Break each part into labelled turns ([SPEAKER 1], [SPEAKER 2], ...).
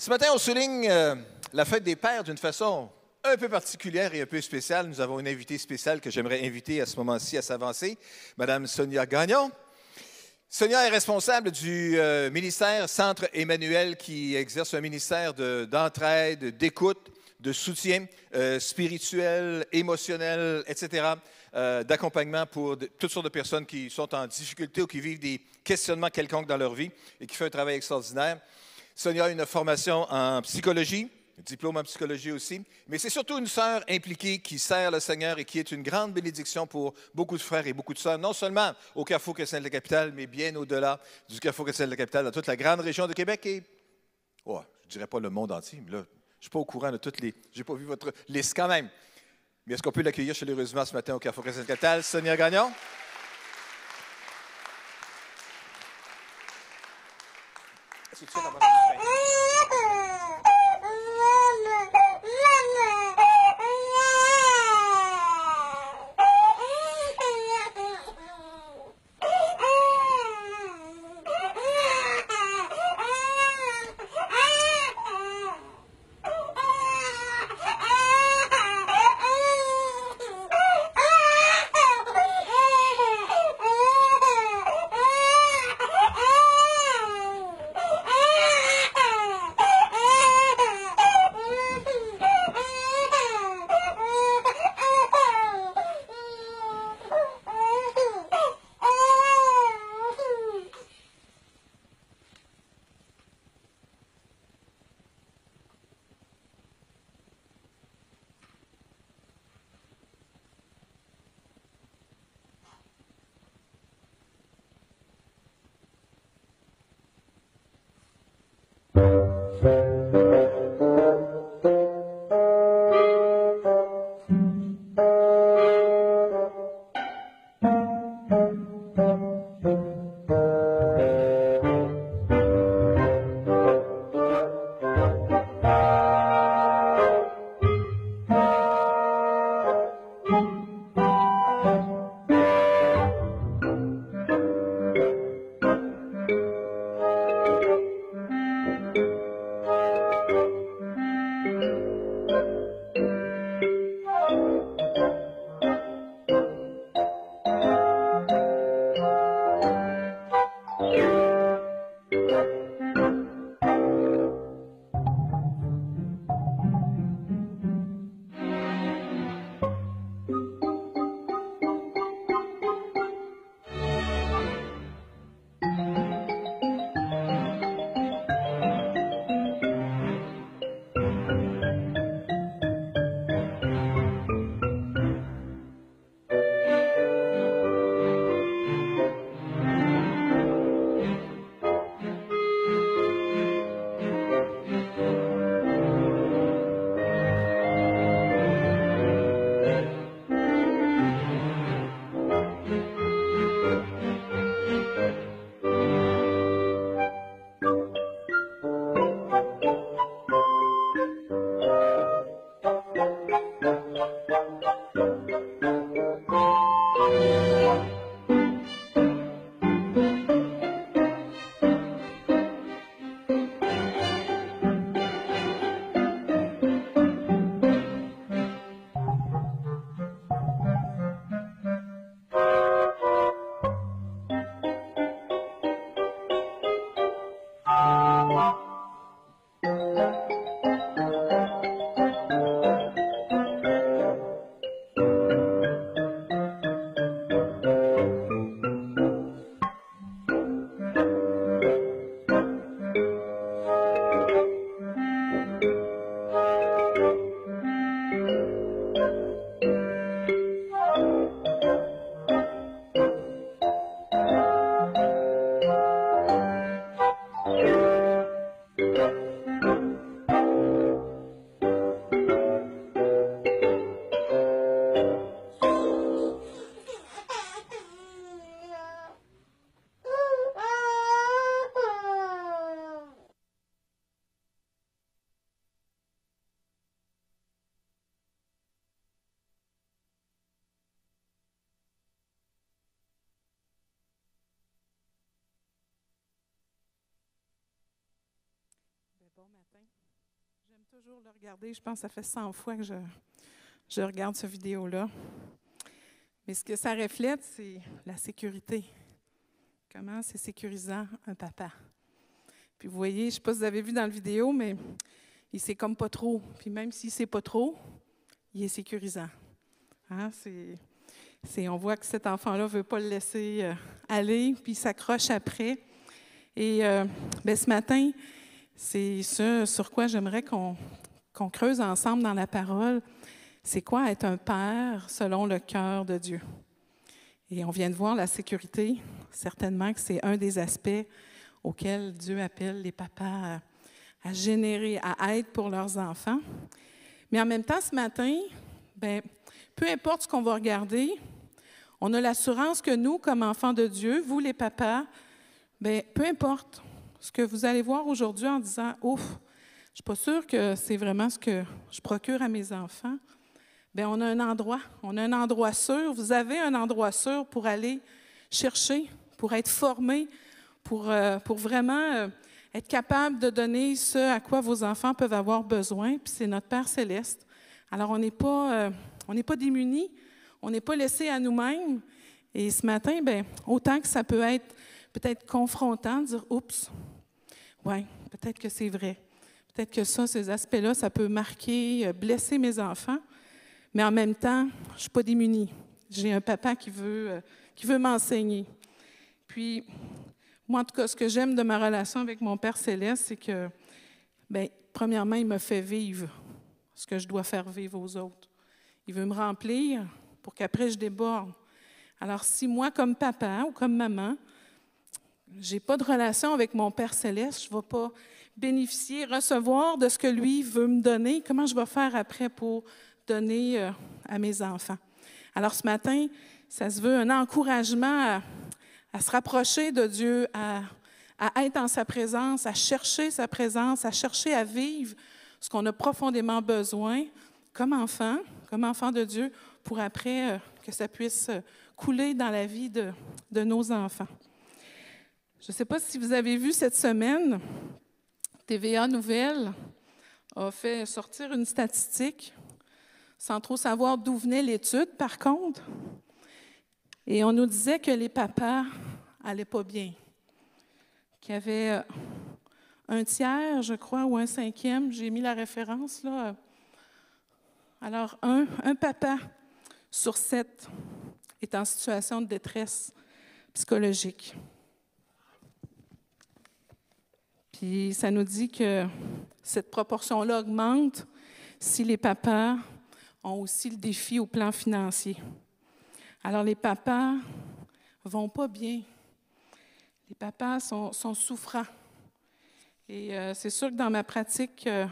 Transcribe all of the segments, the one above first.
[SPEAKER 1] Ce matin, on souligne euh, la fête des pères d'une façon un peu particulière et un peu spéciale. Nous avons une invitée spéciale que j'aimerais inviter à ce moment-ci à s'avancer, Madame Sonia Gagnon. Sonia est responsable du euh, ministère Centre Emmanuel qui exerce un ministère de- d'entraide, d'écoute, de soutien euh, spirituel, émotionnel, etc., d'accompagnement pour toutes sortes de personnes qui sont en difficulté ou qui vivent des questionnements quelconques dans leur vie et qui fait un travail extraordinaire. Sonia a une formation en psychologie, un diplôme en psychologie aussi, mais c'est surtout une sœur impliquée qui sert le Seigneur et qui est une grande bénédiction pour beaucoup de frères et beaucoup de sœurs, non seulement au Carrefour chrétien de la capitale, mais bien au-delà du Carrefour chrétien de la capitale, dans toute la grande région de Québec et, oh, je ne dirais pas le monde entier, mais là, je ne suis pas au courant de toutes les... Je n'ai pas vu votre liste quand même. Mais est-ce qu'on peut l'accueillir chaleureusement ce matin au Carrefour chrétien de la capitale? Sonia Gagnon? Est-ce que tu fais
[SPEAKER 2] Je pense que ça fait 100 fois que je, regarde cette vidéo-là. Mais ce que ça reflète, c'est la sécurité. Comment c'est sécurisant un papa. Puis vous voyez, je ne sais pas si vous avez vu dans la vidéo, mais il sait comme pas trop. Puis même s'il ne sait pas trop, il est sécurisant. Hein? On voit que cet enfant-là ne veut pas le laisser euh, aller, puis il s'accroche après. Et euh, ben, ce matin, c'est ce sur quoi j'aimerais qu'on, qu'on creuse ensemble dans la parole. C'est quoi être un père selon le cœur de Dieu? Et on vient de voir la sécurité. Certainement que c'est un des aspects auxquels Dieu appelle les papas à, générer, à être pour leurs enfants. Mais en même temps, ce matin, ben, peu importe ce qu'on va regarder, on a l'assurance que nous, comme enfants de Dieu, vous les papas, ben, peu importe ce que vous allez voir aujourd'hui en disant Ouf, suis pas sûre que c'est vraiment ce que je procure à mes enfants. Bien, on a un endroit, on a un endroit sûr. Vous avez un endroit sûr pour aller chercher, pour être formé, pour, euh, pour vraiment euh, être capable de donner ce à quoi vos enfants peuvent avoir besoin. Puis c'est notre Père céleste. Alors, on n'est pas, euh, on n'est pas démunis, on n'est pas laissé à nous-mêmes. Et ce matin, bien, autant que ça peut être peut-être confrontant, de dire Oups, oui, peut-être que c'est vrai. Peut-être que ça, ces aspects-là, ça peut marquer, blesser mes enfants mais en même temps, je ne suis pas démunie. J'ai un papa qui veut, euh, qui veut m'enseigner. Puis, moi, en tout cas, ce que j'aime de ma relation avec mon Père céleste, c'est que, bien, premièrement, il me fait vivre ce que je dois faire vivre aux autres. Il veut me remplir pour qu'après je déborde. Alors, si moi, comme papa ou comme maman, je n'ai pas de relation avec mon Père céleste, je ne vais pas bénéficier, recevoir de ce que lui veut me donner, comment je vais faire après pour donner euh, à mes enfants? Alors ce matin, ça se veut un encouragement à, se rapprocher de Dieu, à, être en sa présence, à chercher sa présence, à chercher à vivre ce qu'on a profondément besoin comme enfant, comme enfant de Dieu, pour après euh, que ça puisse couler dans la vie de nos enfants. Je ne sais pas si vous avez vu cette semaine, TVA Nouvelle a fait sortir une statistique sans trop savoir d'où venait l'étude, par contre. Et on nous disait que les papas n'allaient pas bien, qu'il y avait euh, un tiers, je crois, ou un cinquième, j'ai mis la référence là. Alors, un, un papa sur sept est en situation de détresse psychologique. Puis ça nous dit que cette proportion-là augmente si les papas ont aussi le défi au plan financier. Alors les papas vont pas bien. Les papas sont, souffrants. Et euh, c'est sûr que dans ma pratique, euh,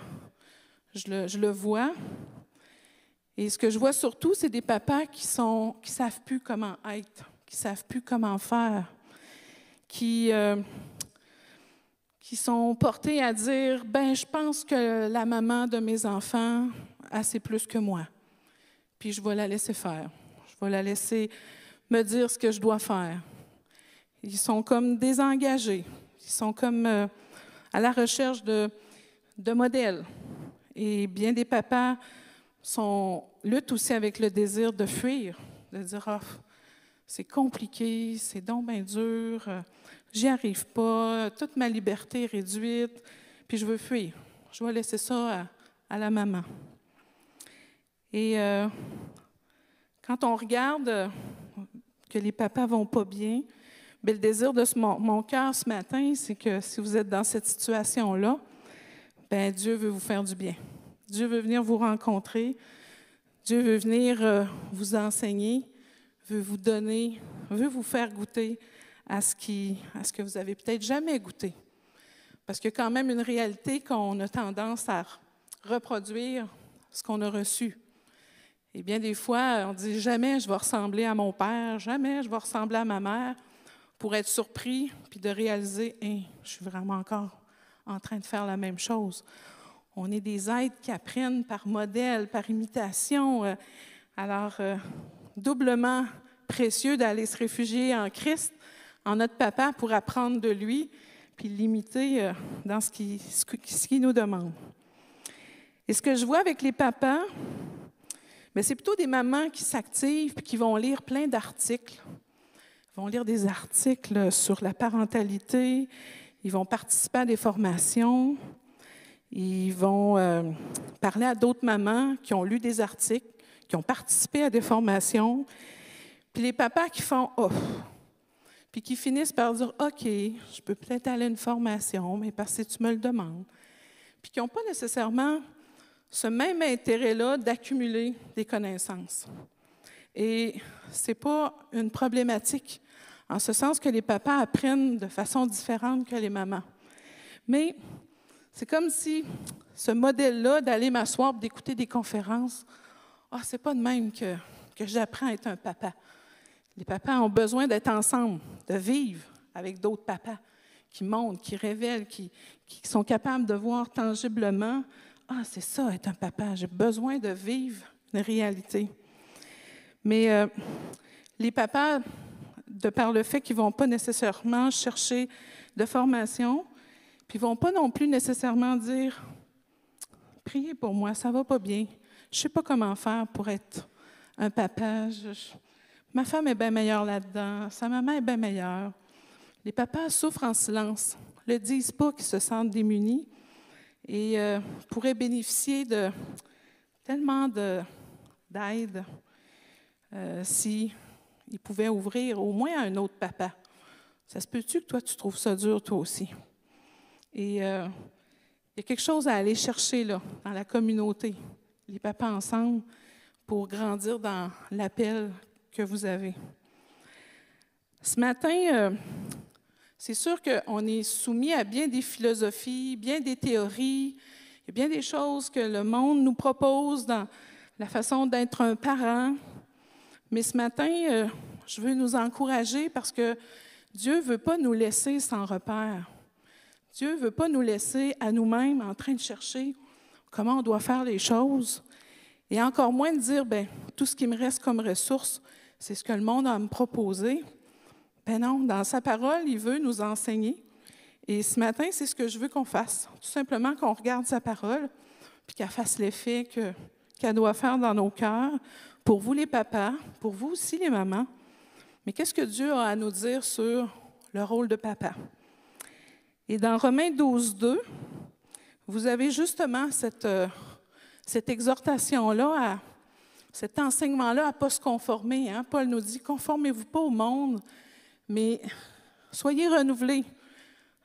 [SPEAKER 2] je, le, vois. Et ce que je vois surtout, c'est des papas qui sont qui savent plus comment être, qui savent plus comment faire, qui euh, qui sont portés à dire ben je pense que la maman de mes enfants a assez plus que moi puis je vais la laisser faire. Je vais la laisser me dire ce que je dois faire. Ils sont comme désengagés. Ils sont comme euh, à la recherche de, de, modèles. Et bien des papas sont, luttent aussi avec le désir de fuir, de dire oh, c'est compliqué, c'est donc bien dur, j'y arrive pas, toute ma liberté est réduite, puis je veux fuir. Je vais laisser ça à la maman. Et euh, quand on regarde que les papas vont pas bien, bien le désir de mon, cœur ce matin, c'est que si vous êtes dans cette situation-là, ben Dieu veut vous faire du bien. Dieu veut venir vous rencontrer. Dieu veut venir euh, vous enseigner, veut vous donner, veut vous faire goûter à ce, qui, à ce que vous avez peut-être jamais goûté. Parce qu'il y a quand même une réalité qu'on a tendance à reproduire ce qu'on a reçu. Et bien des fois, on dit jamais je vais ressembler à mon père, jamais je vais ressembler à ma mère, pour être surpris puis de réaliser, hein, je suis vraiment encore en train de faire la même chose. On est des êtres qui apprennent par modèle, par imitation. Euh, alors, euh, doublement précieux d'aller se réfugier en Christ, en notre papa, pour apprendre de lui, puis limité euh, dans ce qu'il qui nous demande. Et ce que je vois avec les papas, mais c'est plutôt des mamans qui s'activent et qui vont lire plein d'articles. Ils vont lire des articles sur la parentalité, ils vont participer à des formations, ils vont euh, parler à d'autres mamans qui ont lu des articles, qui ont participé à des formations. Puis les papas qui font off, puis qui finissent par dire OK, je peux peut-être aller à une formation, mais parce que tu me le demandes. Puis qui n'ont pas nécessairement ce même intérêt-là d'accumuler des connaissances. Et ce n'est pas une problématique, en ce sens que les papas apprennent de façon différente que les mamans. Mais c'est comme si ce modèle-là d'aller m'asseoir, d'écouter des conférences, ah, c'est pas de même que, que j'apprends à être un papa. Les papas ont besoin d'être ensemble, de vivre avec d'autres papas qui montrent, qui révèlent, qui, sont capables de voir tangiblement ah, c'est ça, être un papa. J'ai besoin de vivre une réalité. Mais euh, les papas, de par le fait qu'ils ne vont pas nécessairement chercher de formation, puis ils ne vont pas non plus nécessairement dire Priez pour moi, ça ne va pas bien. Je ne sais pas comment faire pour être un papa. Ma femme est bien meilleure là-dedans. Sa maman est bien meilleure. Les papas souffrent en silence. Le disent pas qu'ils se sentent démunis, et euh, pourrait bénéficier de tellement d'aide euh, si il pouvait ouvrir au moins un autre papa. Ça se peut-tu que toi, tu trouves ça dur, toi aussi? Et euh, il y a quelque chose à aller chercher là, dans la communauté, les papas ensemble, pour grandir dans l'appel que vous avez. Ce matin, euh, c'est sûr qu'on est soumis à bien des philosophies, bien des théories, il y a bien des choses que le monde nous propose dans la façon d'être un parent. Mais ce matin, euh, je veux nous encourager parce que Dieu ne veut pas nous laisser sans repère. Dieu ne veut pas nous laisser à nous-mêmes en train de chercher comment on doit faire les choses. Et encore moins de dire, ben, tout ce qui me reste comme ressource, c'est ce que le monde a à me proposer. Ben non, dans sa parole, il veut nous enseigner. Et ce matin, c'est ce que je veux qu'on fasse. Tout simplement qu'on regarde sa parole, puis qu'elle fasse l'effet qu'elle doit faire dans nos cœurs, pour vous les papas, pour vous aussi les mamans. Mais qu'est-ce que Dieu a à nous dire sur le rôle de papa? Et dans Romains 12, 2, vous avez justement cette, euh, cette exhortation-là, cet enseignement-là à ne pas se conformer. Hein? Paul nous dit, conformez-vous pas au monde, mais soyez renouvelés.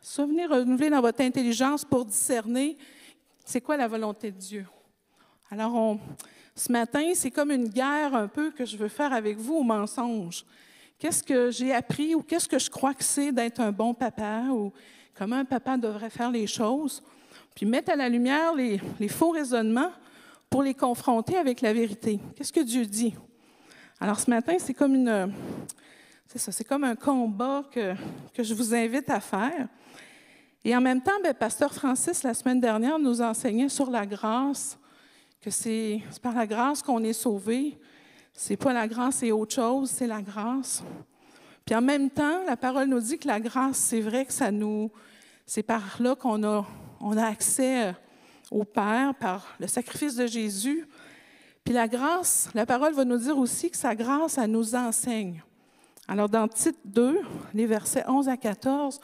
[SPEAKER 2] Soyez renouvelés dans votre intelligence pour discerner c'est quoi la volonté de Dieu. Alors, ce matin, c'est comme une guerre un peu que je veux faire avec vous au mensonge. Qu'est-ce que j'ai appris ou qu'est-ce que je crois que c'est d'être un bon papa ou comment un papa devrait faire les choses, puis mettre à la lumière les, les faux raisonnements pour les confronter avec la vérité. Qu'est-ce que Dieu dit? Alors ce matin, c'est comme une, c'est ça, c'est comme un combat que, que, je vous invite à faire. Et en même temps, bien, Pasteur Francis, la semaine dernière, nous enseignait sur la grâce, que c'est par la grâce qu'on est sauvé. C'est pas la grâce, c'est autre chose, c'est la grâce. Puis en même temps, la parole nous dit que la grâce, c'est vrai que ça nous. C'est par là qu'on a, on a accès au Père, par le sacrifice de Jésus. Puis la grâce, la parole va nous dire aussi que sa grâce, elle nous enseigne. Alors, dans Tite 2, les versets 11 à 14,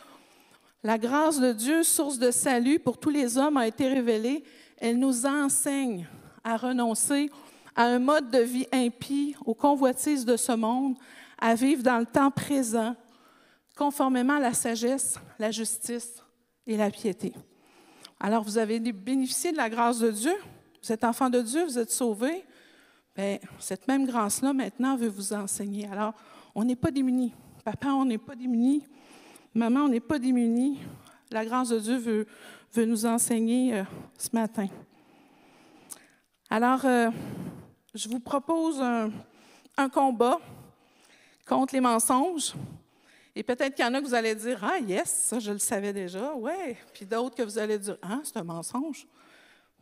[SPEAKER 2] la grâce de Dieu, source de salut pour tous les hommes, a été révélée. Elle nous enseigne à renoncer à un mode de vie impie, aux convoitises de ce monde, à vivre dans le temps présent, conformément à la sagesse, la justice et la piété. Alors, vous avez bénéficié de la grâce de Dieu, vous êtes enfant de Dieu, vous êtes sauvé. Bien, cette même grâce-là, maintenant, veut vous enseigner. Alors, on n'est pas démunis. Papa, on n'est pas démunis. Maman, on n'est pas démunis. La grâce de Dieu veut, nous enseigner euh, ce matin. Alors, euh, je vous propose un, combat contre les mensonges. Et peut-être qu'il y en a que vous allez dire Ah, yes, ça, je le savais déjà. Ouais. Puis d'autres que vous allez dire Ah, c'est un mensonge.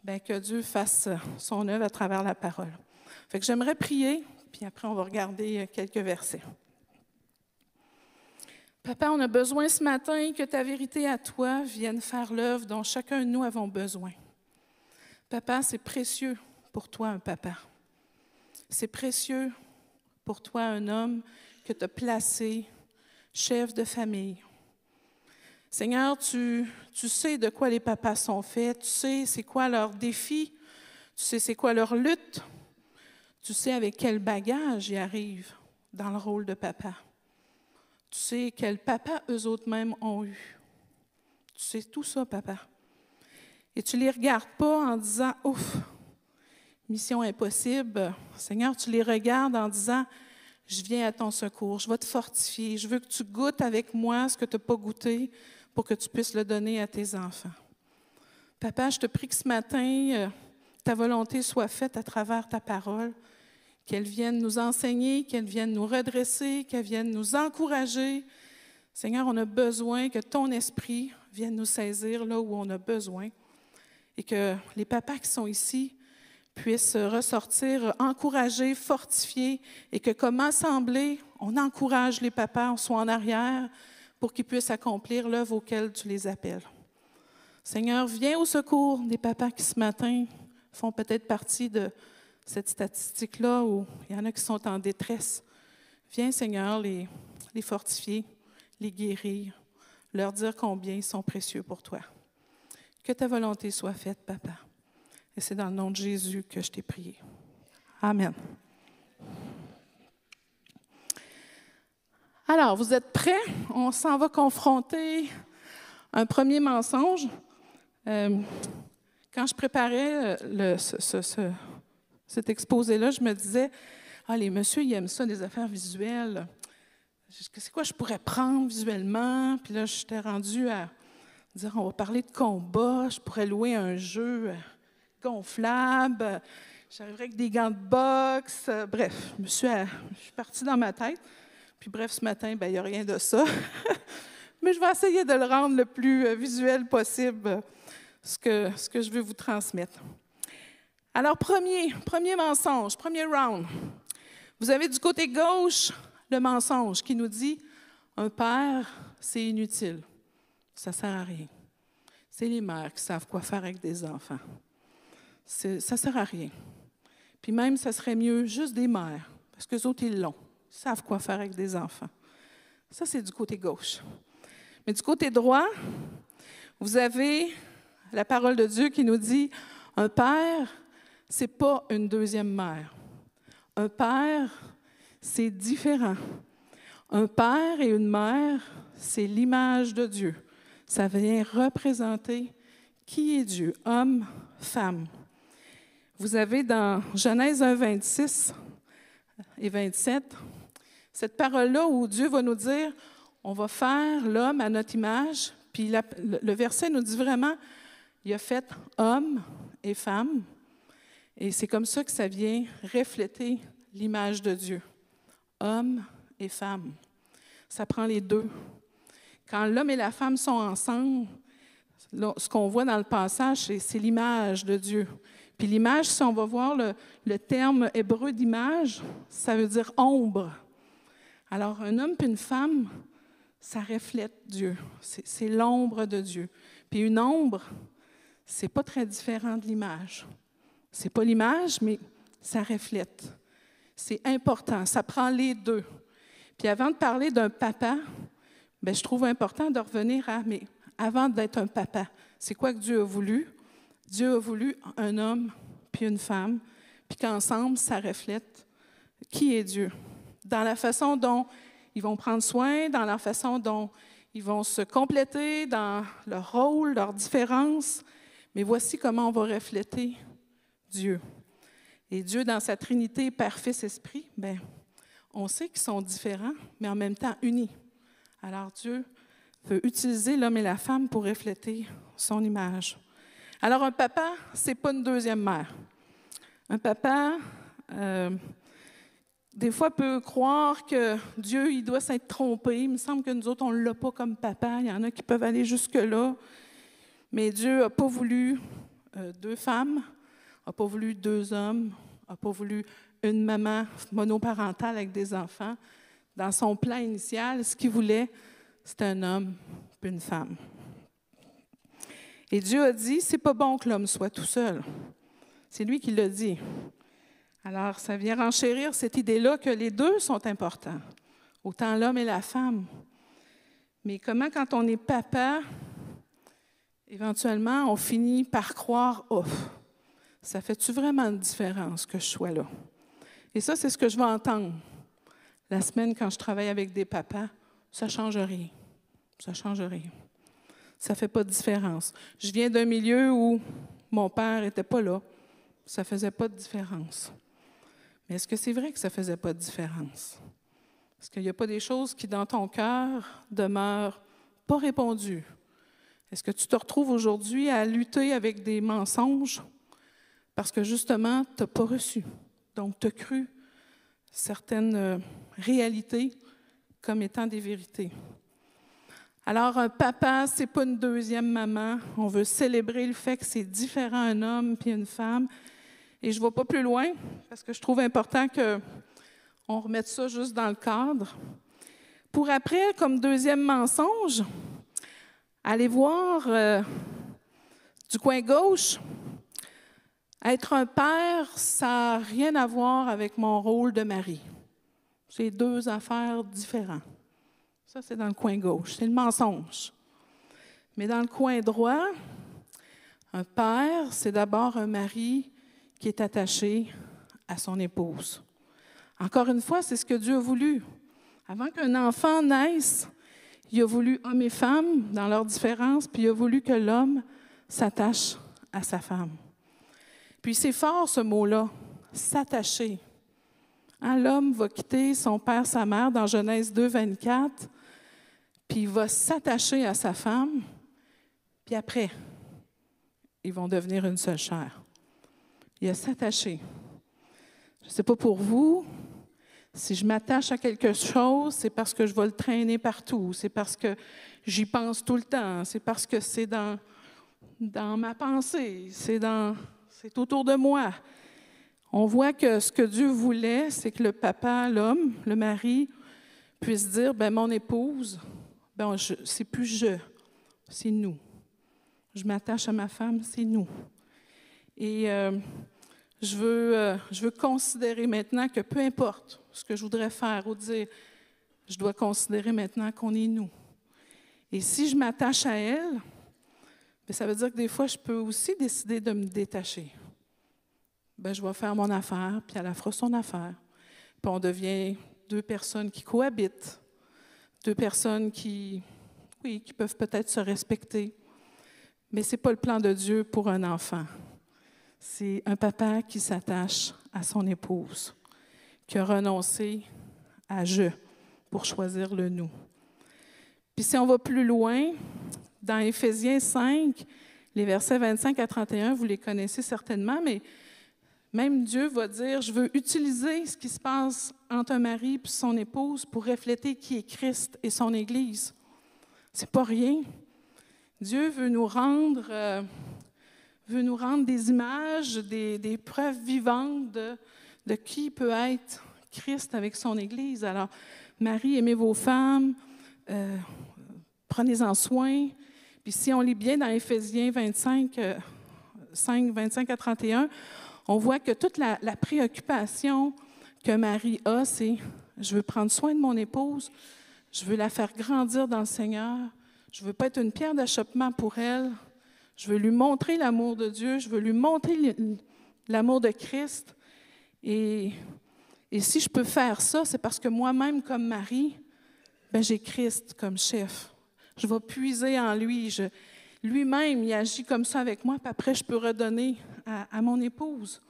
[SPEAKER 2] Bien, que Dieu fasse son œuvre à travers la parole. Fait que j'aimerais prier, puis après, on va regarder quelques versets. Papa, on a besoin ce matin que ta vérité à toi vienne faire l'œuvre dont chacun de nous avons besoin. Papa, c'est précieux pour toi un papa. C'est précieux pour toi un homme que tu as placé chef de famille. Seigneur, tu, sais de quoi les papas sont faits, tu sais c'est quoi leurs défis, tu sais c'est quoi leur lutte, tu sais avec quel bagage ils arrivent dans le rôle de papa. Tu sais quel papa eux autres mêmes ont eu. Tu sais tout ça, papa. Et tu les regardes pas en disant, ouf, mission impossible. Seigneur, tu les regardes en disant, je viens à ton secours, je vais te fortifier, je veux que tu goûtes avec moi ce que tu n'as pas goûté pour que tu puisses le donner à tes enfants. Papa, je te prie que ce matin, euh, ta volonté soit faite à travers ta parole, qu'elle vienne nous enseigner, qu'elle vienne nous redresser, qu'elle vienne nous encourager. Seigneur, on a besoin que ton esprit vienne nous saisir là où on a besoin et que les papas qui sont ici puissent ressortir encouragés, fortifiés et que comme assemblée, on encourage les papas, on soit en arrière pour qu'ils puissent accomplir l'œuvre auquel tu les appelles. Seigneur, viens au secours des papas qui ce matin font peut-être partie de cette statistique-là où il y en a qui sont en détresse. Viens, Seigneur, les, les fortifier, les guérir, leur dire combien ils sont précieux pour toi. Que ta volonté soit faite, Papa. Et c'est dans le nom de Jésus que je t'ai prié. Amen. Alors, vous êtes prêts? On s'en va confronter un premier mensonge. Euh, quand je préparais euh, le, cet exposé-là, je me disais, ah, les messieurs, ils aiment ça, des affaires visuelles. C'est quoi je pourrais prendre visuellement? Puis là, j'étais rendue à dire, on va parler de combat, je pourrais louer un jeu gonflable, j'arriverais avec des gants de boxe. Bref, je, suis, je suis partie dans ma tête. Puis bref, ce matin, ben, il n'y a rien de ça. Mais je vais essayer de le rendre le plus euh, visuel possible, ce que, ce que je veux vous transmettre. Alors, premier, premier mensonge, premier round. Vous avez du côté gauche le mensonge qui nous dit un père, c'est inutile. Ça ne sert à rien. C'est les mères qui savent quoi faire avec des enfants. Ça ne sert à rien. Puis même, ça serait mieux juste des mères, parce que les autres, ils l'ont. Ils savent quoi faire avec des enfants. Ça, c'est du côté gauche. Mais du côté droit, vous avez la parole de Dieu qui nous dit un père, c'est pas une deuxième mère. Un père, c'est différent. Un père et une mère, c'est l'image de Dieu ça vient représenter qui est Dieu, homme, femme. Vous avez dans Genèse 1, 26 et 27, cette parole-là où Dieu va nous dire, on va faire l'homme à notre image, puis le verset nous dit vraiment, il a fait homme et femme, et c'est comme ça que ça vient refléter l'image de Dieu. Homme et femme. Ça prend les deux. Quand l'homme et la femme sont ensemble, ce qu'on voit dans le passage, c'est l'image de Dieu. Puis l'image, si on va voir le, terme hébreu d'image, ça veut dire ombre. Alors, un homme et une femme, ça reflète Dieu. C'est l'ombre de Dieu. Puis une ombre, c'est pas très différent de l'image. C'est pas l'image, mais ça reflète. C'est important. Ça prend les deux. Puis avant de parler d'un papa, Bien, je trouve important de revenir à, mais avant d'être un papa, c'est quoi que Dieu a voulu? Dieu a voulu un homme puis une femme, puis qu'ensemble, ça reflète qui est Dieu. Dans la façon dont ils vont prendre soin, dans la façon dont ils vont se compléter, dans leur rôle, leurs différences. Mais voici comment on va refléter Dieu. Et Dieu, dans sa Trinité, Père, Fils, Esprit, bien, on sait qu'ils sont différents, mais en même temps unis. Alors Dieu veut utiliser l'homme et la femme pour refléter son image. Alors un papa, c'est pas une deuxième mère. Un papa, euh, des fois, peut croire que Dieu, il doit s'être trompé. Il me semble que nous autres, on ne l'a pas comme papa. Il y en a qui peuvent aller jusque-là. Mais Dieu n'a pas voulu euh, deux femmes, n'a pas voulu deux hommes, n'a pas voulu une maman monoparentale avec des enfants dans son plan initial, ce qu'il voulait, c'est un homme puis une femme. Et Dieu a dit, c'est pas bon que l'homme soit tout seul. C'est lui qui l'a dit. Alors, ça vient renchérir cette idée-là que les deux sont importants, autant l'homme et la femme. Mais comment, quand on est papa, éventuellement, on finit par croire, oh, ça fait-tu vraiment une différence que je sois là? Et ça, c'est ce que je vais entendre la semaine quand je travaille avec des papas. Ça ne change rien. Ça ne change rien. Ça ne fait pas de différence. Je viens d'un milieu où mon père n'était pas là. Ça ne faisait pas de différence. Mais est-ce que c'est vrai que ça ne faisait pas de différence? Est-ce qu'il n'y a pas des choses qui, dans ton cœur, demeurent pas répondues? Est-ce que tu te retrouves aujourd'hui à lutter avec des mensonges parce que justement, tu n'as pas reçu? Donc, tu as cru certaines euh, réalités comme étant des vérités. Alors, un papa, ce n'est pas une deuxième maman. On veut célébrer le fait que c'est différent un homme puis une femme. Et je ne vais pas plus loin parce que je trouve important qu'on remette ça juste dans le cadre. Pour après, comme deuxième mensonge, aller voir euh, du coin gauche. Être un père, ça n'a rien à voir avec mon rôle de mari. C'est deux affaires différentes. Ça, c'est dans le coin gauche. C'est le mensonge. Mais dans le coin droit, un père, c'est d'abord un mari qui est attaché à son épouse. Encore une fois, c'est ce que Dieu a voulu. Avant qu'un enfant naisse, il a voulu homme et femme dans leurs différences, puis il a voulu que l'homme s'attache à sa femme. Puis c'est fort ce mot-là, s'attacher. Hein, l'homme va quitter son père, sa mère dans Genèse 2, 24, puis il va s'attacher à sa femme, puis après, ils vont devenir une seule chair. Il a s'attacher. Je ne sais pas pour vous, si je m'attache à quelque chose, c'est parce que je vais le traîner partout, c'est parce que j'y pense tout le temps, c'est parce que c'est dans, dans ma pensée, c'est, dans, c'est autour de moi. On voit que ce que Dieu voulait, c'est que le papa, l'homme, le mari, puisse dire, ben mon épouse, ben c'est plus je, c'est nous. Je m'attache à ma femme, c'est nous. Et euh, je veux, euh, je veux considérer maintenant que peu importe ce que je voudrais faire ou dire, je dois considérer maintenant qu'on est nous. Et si je m'attache à elle, bien, ça veut dire que des fois, je peux aussi décider de me détacher. Bien, je vais faire mon affaire, puis elle fera son affaire. Puis on devient deux personnes qui cohabitent, deux personnes qui, oui, qui peuvent peut-être se respecter. Mais ce n'est pas le plan de Dieu pour un enfant. C'est un papa qui s'attache à son épouse, qui a renoncé à je pour choisir le nous. Puis si on va plus loin, dans Éphésiens 5, les versets 25 à 31, vous les connaissez certainement, mais même Dieu va dire, je veux utiliser ce qui se passe entre un mari et son épouse pour refléter qui est Christ et son Église. C'est pas rien. Dieu veut nous rendre euh, veut nous rendre des images, des, preuves vivantes de, qui peut être Christ avec son Église. Alors, Marie, aimez vos femmes, euh, prenez-en soin. Puis si on lit bien dans Éphésiens 25, 5, 25 à 31, on voit que toute la, préoccupation que Marie a, c'est je veux prendre soin de mon épouse, je veux la faire grandir dans le Seigneur, je ne veux pas être une pierre d'achoppement pour elle, je veux lui montrer l'amour de Dieu, je veux lui montrer l'amour de Christ. Et, si je peux faire ça, c'est parce que moi-même, comme Marie, ben, j'ai Christ comme chef. Je vais puiser en lui. lui-même, il agit comme ça avec moi, puis après, je peux redonner à, mon épouse.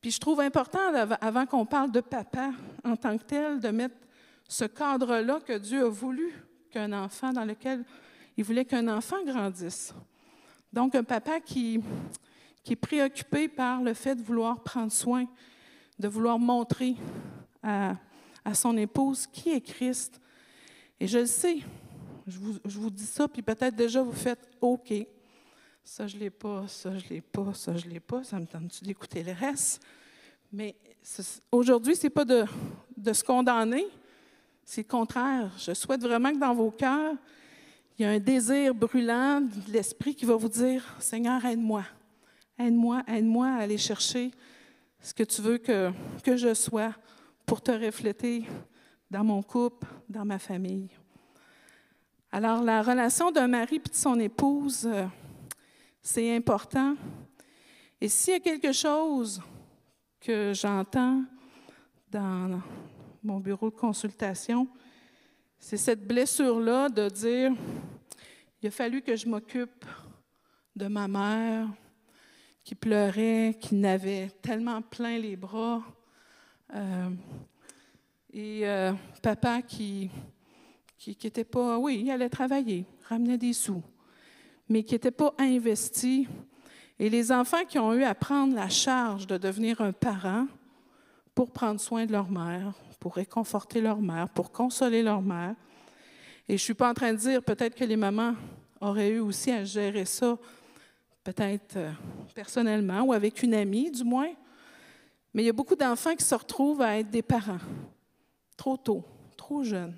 [SPEAKER 2] Puis je trouve important, avant qu'on parle de papa en tant que tel, de mettre ce cadre-là que Dieu a voulu qu'un enfant, dans lequel il voulait qu'un enfant grandisse. Donc, un papa qui, est préoccupé par le fait de vouloir prendre soin, de vouloir montrer à, son épouse qui est Christ. Et je le sais, je vous dis ça, puis peut-être déjà vous faites OK. Ça, je l'ai pas, ça, je l'ai pas, ça, je l'ai pas. Ça me tente d'écouter le reste? Mais aujourd'hui, ce n'est pas de, de se condamner, C'est le contraire. Je souhaite vraiment que dans vos cœurs, il y a un désir brûlant de l'Esprit qui va vous dire, Seigneur, aide-moi. Aide-moi, aide-moi à aller chercher ce que tu veux que, que je sois pour te refléter dans mon couple, dans ma famille. Alors, la relation d'un mari et de son épouse, euh, c'est important. Et s'il y a quelque chose que j'entends dans mon bureau de consultation, c'est cette blessure-là de dire, il a fallu que je m'occupe de ma mère qui pleurait, qui n'avait tellement plein les bras, euh, et euh, papa qui qui n'était pas, oui, il allait travailler, ramenait des sous, mais qui n'était pas investi. Et les enfants qui ont eu à prendre la charge de devenir un parent pour prendre soin de leur mère, pour réconforter leur mère, pour consoler leur mère. Et je ne suis pas en train de dire peut-être que les mamans auraient eu aussi à gérer ça, peut-être euh, personnellement ou avec une amie du moins. Mais il y a beaucoup d'enfants qui se retrouvent à être des parents trop tôt, trop jeunes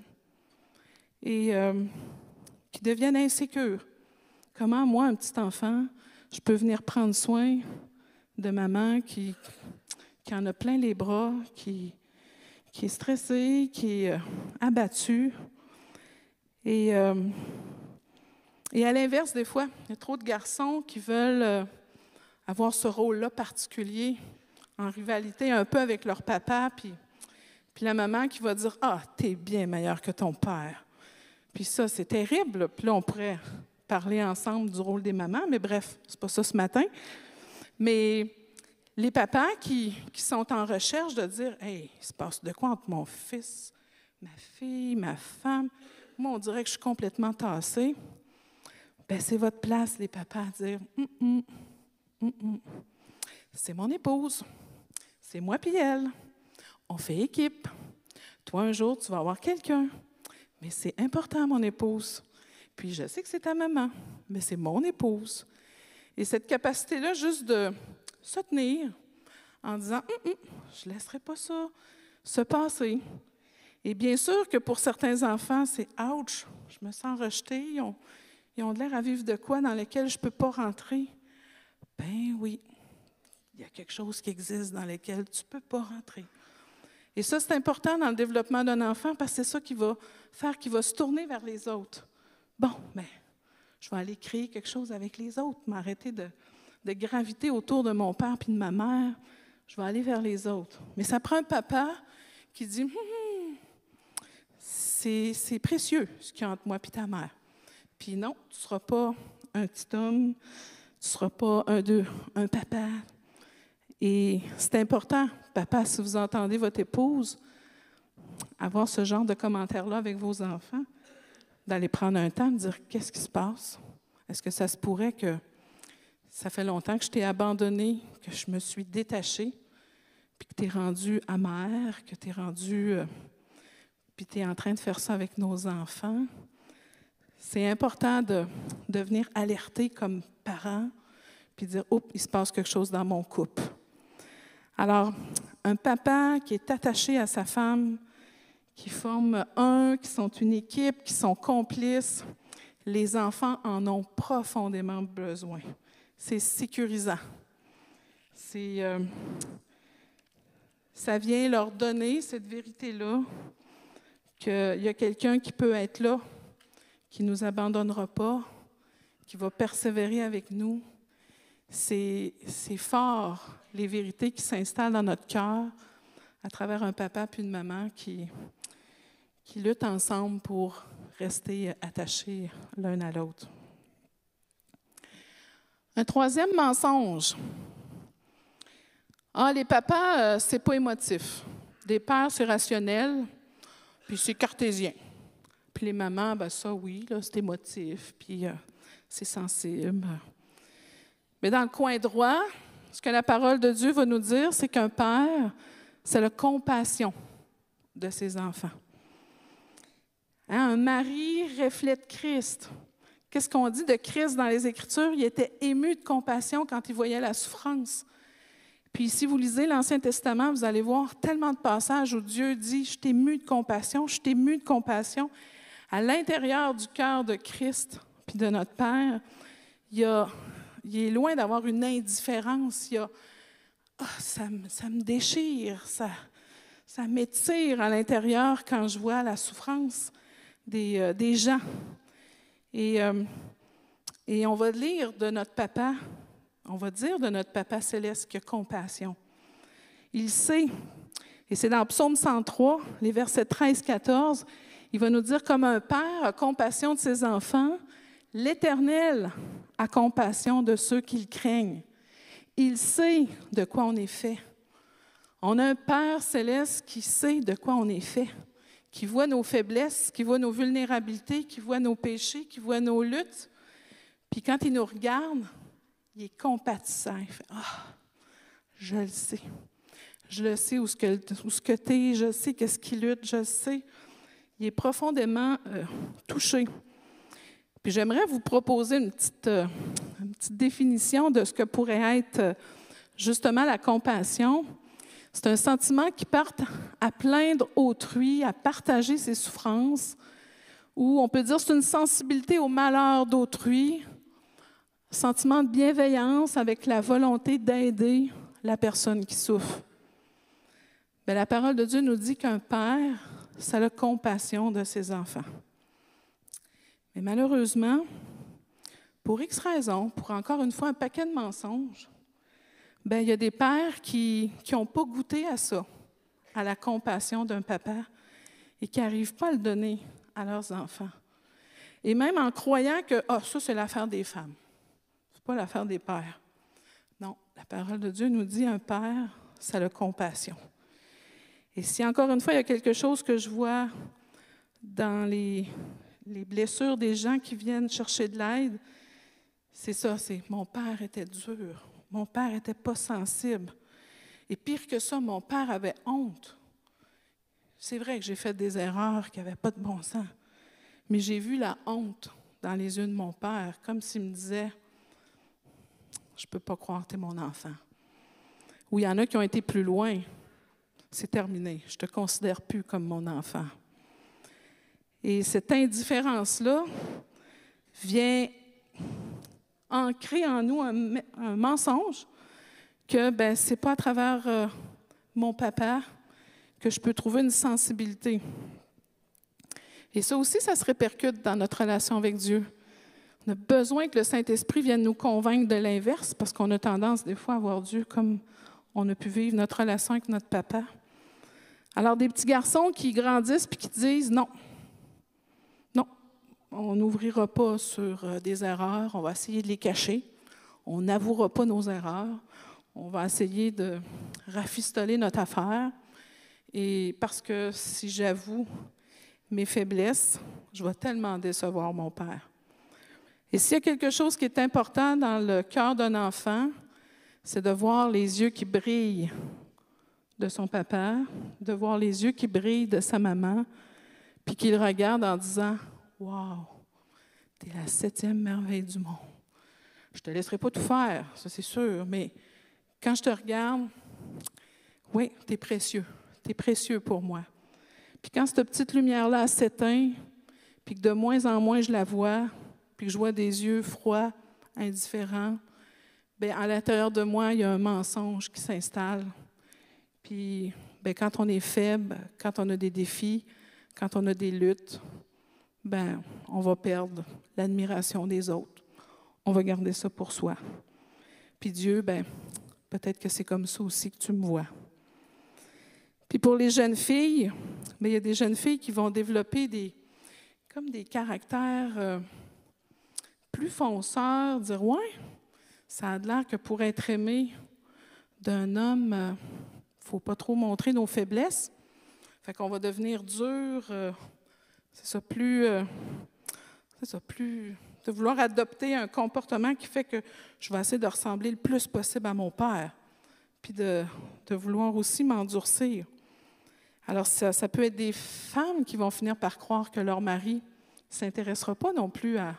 [SPEAKER 2] et euh, qui deviennent insécures. Comment, moi, un petit enfant, je peux venir prendre soin de maman qui, qui en a plein les bras, qui, est stressée, qui est euh, abattue? Et, euh, et à l'inverse, des fois, il y a trop de garçons qui veulent avoir ce rôle-là particulier, en rivalité un peu avec leur papa, puis, puis la maman qui va dire Ah, t'es bien meilleur que ton père. Puis ça, c'est terrible. Puis là, on pourrait parler ensemble du rôle des mamans, mais bref, c'est pas ça ce matin. Mais les papas qui, sont en recherche de dire Hey, il se passe de quoi entre mon fils, ma fille, ma femme? Moi, on dirait que je suis complètement tassée. Ben, c'est votre place, les papas, à dire hum, hum, hum, C'est mon épouse. C'est moi puis elle. On fait équipe. Toi, un jour, tu vas avoir quelqu'un. Mais c'est important, mon épouse. Puis je sais que c'est ta maman, mais c'est mon épouse. Et cette capacité-là, juste de se tenir en disant hum, hum, Je ne laisserai pas ça se passer. Et bien sûr que pour certains enfants, c'est ouch, je me sens rejetée. Ils ont, ils ont l'air à vivre de quoi dans lequel je ne peux pas rentrer? Ben oui, il y a quelque chose qui existe dans lequel tu ne peux pas rentrer. Et ça, c'est important dans le développement d'un enfant parce que c'est ça qui va faire qu'il va se tourner vers les autres. Bon, mais je vais aller créer quelque chose avec les autres, m'arrêter de, graviter autour de mon père puis de ma mère. Je vais aller vers les autres. Mais ça prend un papa qui dit hum, hum, c'est précieux ce qu'il y entre moi et ta mère. Puis non, tu ne seras pas un petit homme, tu ne seras pas un, deux, un papa, et c'est important, papa, si vous entendez votre épouse avoir ce genre de commentaires-là avec vos enfants, d'aller prendre un temps, de dire qu'est-ce qui se passe? Est-ce que ça se pourrait que ça fait longtemps que je t'ai abandonné, que je me suis détachée, puis que tu es rendu amère, que tu es rendu. Euh, puis tu en train de faire ça avec nos enfants? C'est important de, de venir alerter comme parent, puis dire Oups, il se passe quelque chose dans mon couple. Alors, un papa qui est attaché à sa femme, qui forment un, qui sont une équipe, qui sont complices, les enfants en ont profondément besoin. C'est sécurisant. C'est, euh, ça vient leur donner cette vérité-là, qu'il y a quelqu'un qui peut être là, qui ne nous abandonnera pas, qui va persévérer avec nous. C'est, c'est fort les vérités qui s'installent dans notre cœur à travers un papa puis une maman qui, qui luttent ensemble pour rester attachés l'un à l'autre. Un troisième mensonge. Ah, les papas, euh, c'est pas émotif. Des pères, c'est rationnel, puis c'est cartésien. Puis les mamans, ben ça, oui, c'est émotif, puis euh, c'est sensible. Mais dans le coin droit, ce que la parole de Dieu va nous dire, c'est qu'un père, c'est la compassion de ses enfants. Hein, un mari reflète Christ. Qu'est-ce qu'on dit de Christ dans les Écritures? Il était ému de compassion quand il voyait la souffrance. Puis si vous lisez l'Ancien Testament, vous allez voir tellement de passages où Dieu dit, je t'ai mu de compassion, je t'ai mu de compassion. À l'intérieur du cœur de Christ, puis de notre Père, il, est loin d'avoir une indifférence. Ah, ça, me déchire, ça m'étire à l'intérieur quand je vois la souffrance des, euh, des gens. Et, euh, et on va lire de notre papa on va dire de notre Papa céleste qu'il a compassion. Il sait, et c'est dans Psaume 103, les versets 13-14, il va nous dire comme un père a compassion de ses enfants, l'Éternel a compassion de ceux qu'il craignent. Il sait de quoi on est fait. On a un Père céleste qui sait de quoi on est fait, qui voit nos faiblesses, qui voit nos vulnérabilités, qui voit nos péchés, qui voit nos luttes. Puis quand il nous regarde, il est compatissant. Il fait Ah, je le sais. Je le sais où ce que, ce que tu je sais qu'est-ce qu'il lutte, je sais. Il est profondément euh, touché. Puis j'aimerais vous proposer une petite, euh, une petite, définition de ce que pourrait être euh, justement la compassion. C'est un sentiment qui part à plaindre autrui, à partager ses souffrances, ou on peut dire c'est une sensibilité au malheur d'autrui, Sentiment de bienveillance avec la volonté d'aider la personne qui souffre. Mais la parole de Dieu nous dit qu'un père, ça a la compassion de ses enfants. Mais malheureusement, pour X raisons, pour encore une fois un paquet de mensonges, ben, il y a des pères qui n'ont pas goûté à ça, à la compassion d'un papa, et qui n'arrivent pas à le donner à leurs enfants. Et même en croyant que oh, ça, c'est l'affaire des femmes pas l'affaire des pères. Non, la parole de Dieu nous dit un père, ça la compassion. Et si encore une fois, il y a quelque chose que je vois dans les, les blessures des gens qui viennent chercher de l'aide, c'est ça, c'est mon père était dur, mon père n'était pas sensible. Et pire que ça, mon père avait honte. C'est vrai que j'ai fait des erreurs qui n'avaient pas de bon sens, mais j'ai vu la honte dans les yeux de mon père, comme s'il me disait, je ne peux pas croire que tu es mon enfant. Ou il y en a qui ont été plus loin. C'est terminé. Je ne te considère plus comme mon enfant. Et cette indifférence-là vient ancrer en nous un, mensonge que ben, ce n'est pas à travers euh, mon papa que je peux trouver une sensibilité. Et ça aussi, ça se répercute dans notre relation avec Dieu. On a besoin que le Saint-Esprit vienne nous convaincre de l'inverse parce qu'on a tendance des fois à voir Dieu comme on a pu vivre notre relation avec notre papa. Alors, des petits garçons qui grandissent puis qui disent non, on n'ouvrira pas sur euh, des erreurs, on va essayer de les cacher, on n'avouera pas nos erreurs, on va essayer de rafistoler notre affaire. Et parce que si j'avoue mes faiblesses, je vais tellement décevoir mon père. Et s'il y a quelque chose qui est important dans le cœur d'un enfant, c'est de voir les yeux qui brillent de son papa, de voir les yeux qui brillent de sa maman, puis qu'il regarde en disant Wow, tu la septième merveille du monde. Je ne te laisserai pas tout faire, ça c'est sûr, mais quand je te regarde, oui, tu précieux. Tu précieux pour moi. Puis quand cette petite lumière-là s'éteint, puis que de moins en moins je la vois, puis que je vois des yeux froids, indifférents, bien, à l'intérieur de moi, il y a un mensonge qui s'installe. Puis, bien, quand on est faible, quand on a des défis, quand on a des luttes, ben, on va perdre l'admiration des autres. On va garder ça pour soi. Puis Dieu, ben, peut-être que c'est comme ça aussi que tu me vois. Puis pour les jeunes filles, bien, il y a des jeunes filles qui vont développer des, comme des caractères euh, plus fonceur, dire Ouais, ça a l'air que pour être aimé d'un homme, il euh, ne faut pas trop montrer nos faiblesses. Fait qu'on va devenir dur, euh, c'est ça, plus. Euh, c'est ça, plus. de vouloir adopter un comportement qui fait que je vais essayer de ressembler le plus possible à mon père, puis de, vouloir aussi m'endurcir. Alors, ça, ça peut être des femmes qui vont finir par croire que leur mari ne s'intéressera pas non plus à,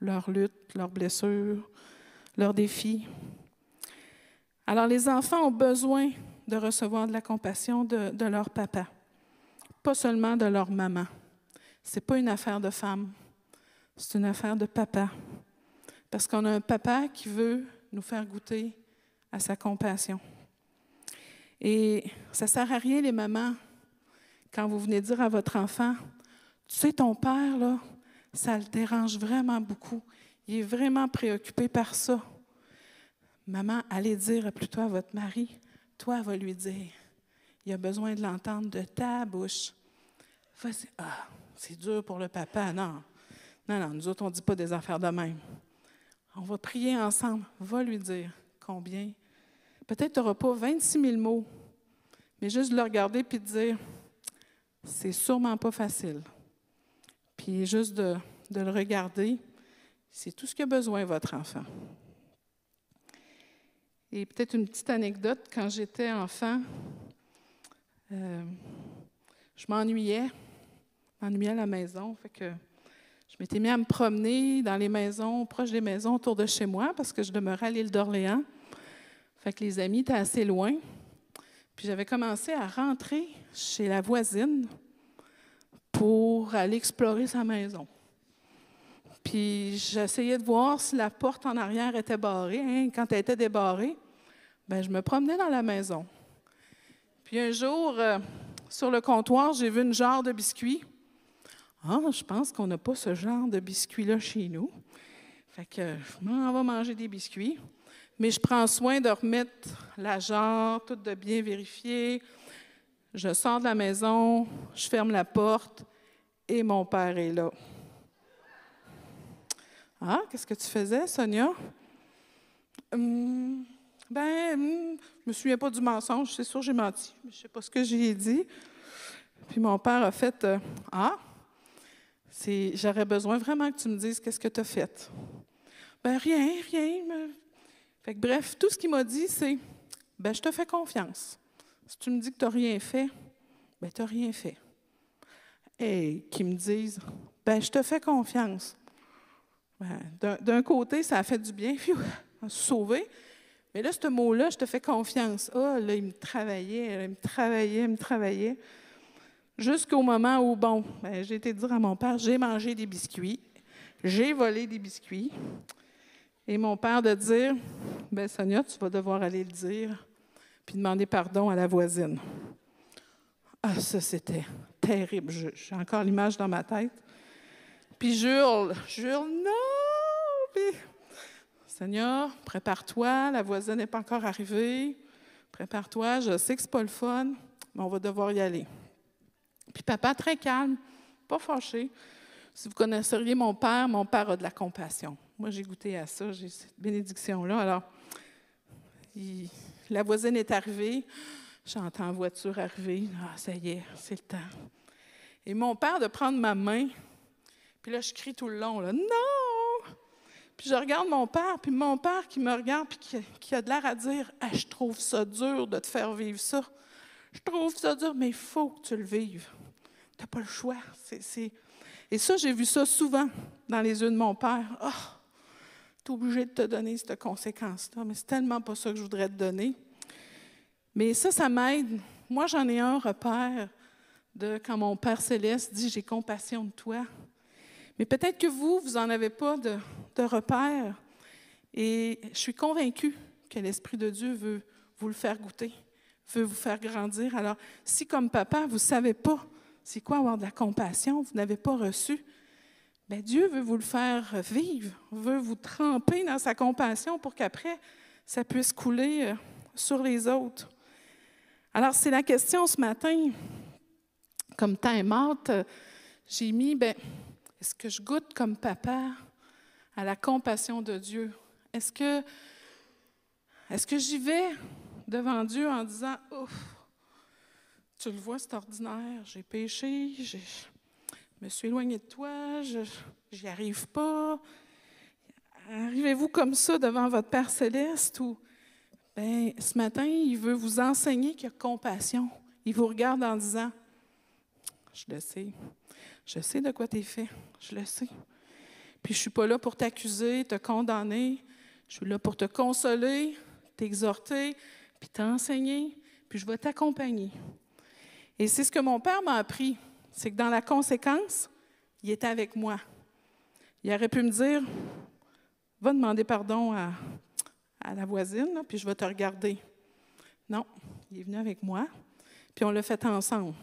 [SPEAKER 2] leurs luttes, leurs blessures, leurs défis. Alors, les enfants ont besoin de recevoir de la compassion de leur papa, pas seulement de leur maman. N'est pas une affaire de femme, c'est une affaire de papa. Parce qu'on a un papa qui veut nous faire goûter à sa compassion. Et ça ne sert à rien, les mamans, quand vous venez dire à votre enfant, tu sais, ton père, là, ça le dérange vraiment beaucoup. Il est vraiment préoccupé par ça. Maman, allez dire plutôt à votre mari, toi, va lui dire, il a besoin de l'entendre de ta bouche. Ah, c'est dur pour le papa. Non, non, non, nous autres, on ne dit pas des affaires de même. On va prier ensemble. Va lui dire combien. Peut-être tu n'auras pas 26 000 mots, mais juste de le regarder puis de dire, c'est sûrement pas facile. Puis juste de, le regarder, c'est tout ce qu'il a besoin, votre enfant. Et peut-être une petite anecdote, quand j'étais enfant, euh, je m'ennuyais, m'ennuyais à la maison. Fait que je m'étais mis à me promener dans les maisons, proches des maisons autour de chez moi, parce que je demeurais à l'île d'Orléans. Fait que les amis étaient assez loin. Puis j'avais commencé à rentrer chez la voisine pour aller explorer sa maison. Puis j'essayais de voir si la porte en arrière était barrée. Hein. Quand elle était débarrée, ben, je me promenais dans la maison. Puis un jour, euh, sur le comptoir, j'ai vu une genre de biscuit. Ah, je pense qu'on n'a pas ce genre de biscuit-là chez nous. Fait que je m'en vais manger des biscuits. Mais je prends soin de remettre la jarre, tout de bien vérifier. Je sors de la maison, je ferme la porte et mon père est là. Ah, qu'est-ce que tu faisais, Sonia? Hum, ben, hum, je me souviens pas du mensonge, c'est sûr j'ai menti, mais je sais pas ce que j'ai dit. Puis mon père a fait euh, Ah, j'aurais besoin vraiment que tu me dises qu'est-ce que tu as fait. Ben rien, rien. Fait que, bref, tout ce qu'il m'a dit, c'est ben je te fais confiance. Si tu me dis que tu n'as rien fait, ben tu n'as rien fait. Et qu'ils me disent ben je te fais confiance. Ben, d'un côté, ça a fait du bien, puis sauvé. Mais là, ce mot-là, je te fais confiance. Ah, là, il me travaillait, il me travaillait, il me travaillait. Jusqu'au moment où, bon, ben, j'ai été dire à mon père, j'ai mangé des biscuits, j'ai volé des biscuits. Et mon père de dire, ben Sonia, tu vas devoir aller le dire, puis demander pardon à la voisine. Ah, ça, c'était terrible. J'ai encore l'image dans ma tête. Puis jure, jure, non! Puis Seigneur, prépare-toi, la voisine n'est pas encore arrivée. Prépare-toi, je sais que ce n'est pas le fun, mais on va devoir y aller. Puis papa, très calme, pas fâché. Si vous connaisseriez mon père, mon père a de la compassion. Moi, j'ai goûté à ça, j'ai cette bénédiction-là. Alors, la voisine est arrivée, j'entends voiture arriver. Ah, ça y est, c'est le temps. Et mon père de prendre ma main, puis là, je crie tout le long, là, non! Puis je regarde mon père, puis mon père qui me regarde, puis qui, a de l'air à dire ah, Je trouve ça dur de te faire vivre ça. Je trouve ça dur, mais il faut que tu le vives. Tu n'as pas le choix. Et ça, j'ai vu ça souvent dans les yeux de mon père. Oh, tu es obligé de te donner cette conséquence-là, mais c'est tellement pas ça que je voudrais te donner. Mais ça, ça m'aide. Moi, j'en ai un repère de quand mon Père céleste dit J'ai compassion de toi. Mais peut-être que vous, vous n'en avez pas de, de repère. Et je suis convaincue que l'Esprit de Dieu veut vous le faire goûter, veut vous faire grandir. Alors, si comme papa, vous ne savez pas c'est quoi avoir de la compassion, vous n'avez pas reçu, bien, Dieu veut vous le faire vivre, veut vous tremper dans sa compassion pour qu'après, ça puisse couler euh, sur les autres. Alors, c'est la question ce matin. Comme temps est morte, j'ai mis, ben, est-ce que je goûte comme papa à la compassion de Dieu? Est-ce que, est que j'y vais devant Dieu en disant, ouf, tu le vois, c'est ordinaire, j'ai péché, je me suis éloigné de toi, je n'y arrive pas. Arrivez-vous comme ça devant votre Père céleste ou ben, ce matin, il veut vous enseigner qu'il y a compassion. Il vous regarde en disant, je le sais, je sais de quoi tu es fait, je le sais. Puis je ne suis pas là pour t'accuser, te condamner. Je suis là pour te consoler, t'exhorter, puis t'enseigner, puis je vais t'accompagner. Et c'est ce que mon père m'a appris, c'est que dans la conséquence, il était avec moi. Il aurait pu me dire, va demander pardon à, la voisine, puis je vais te regarder. Non, il est venu avec moi, puis on l'a fait ensemble,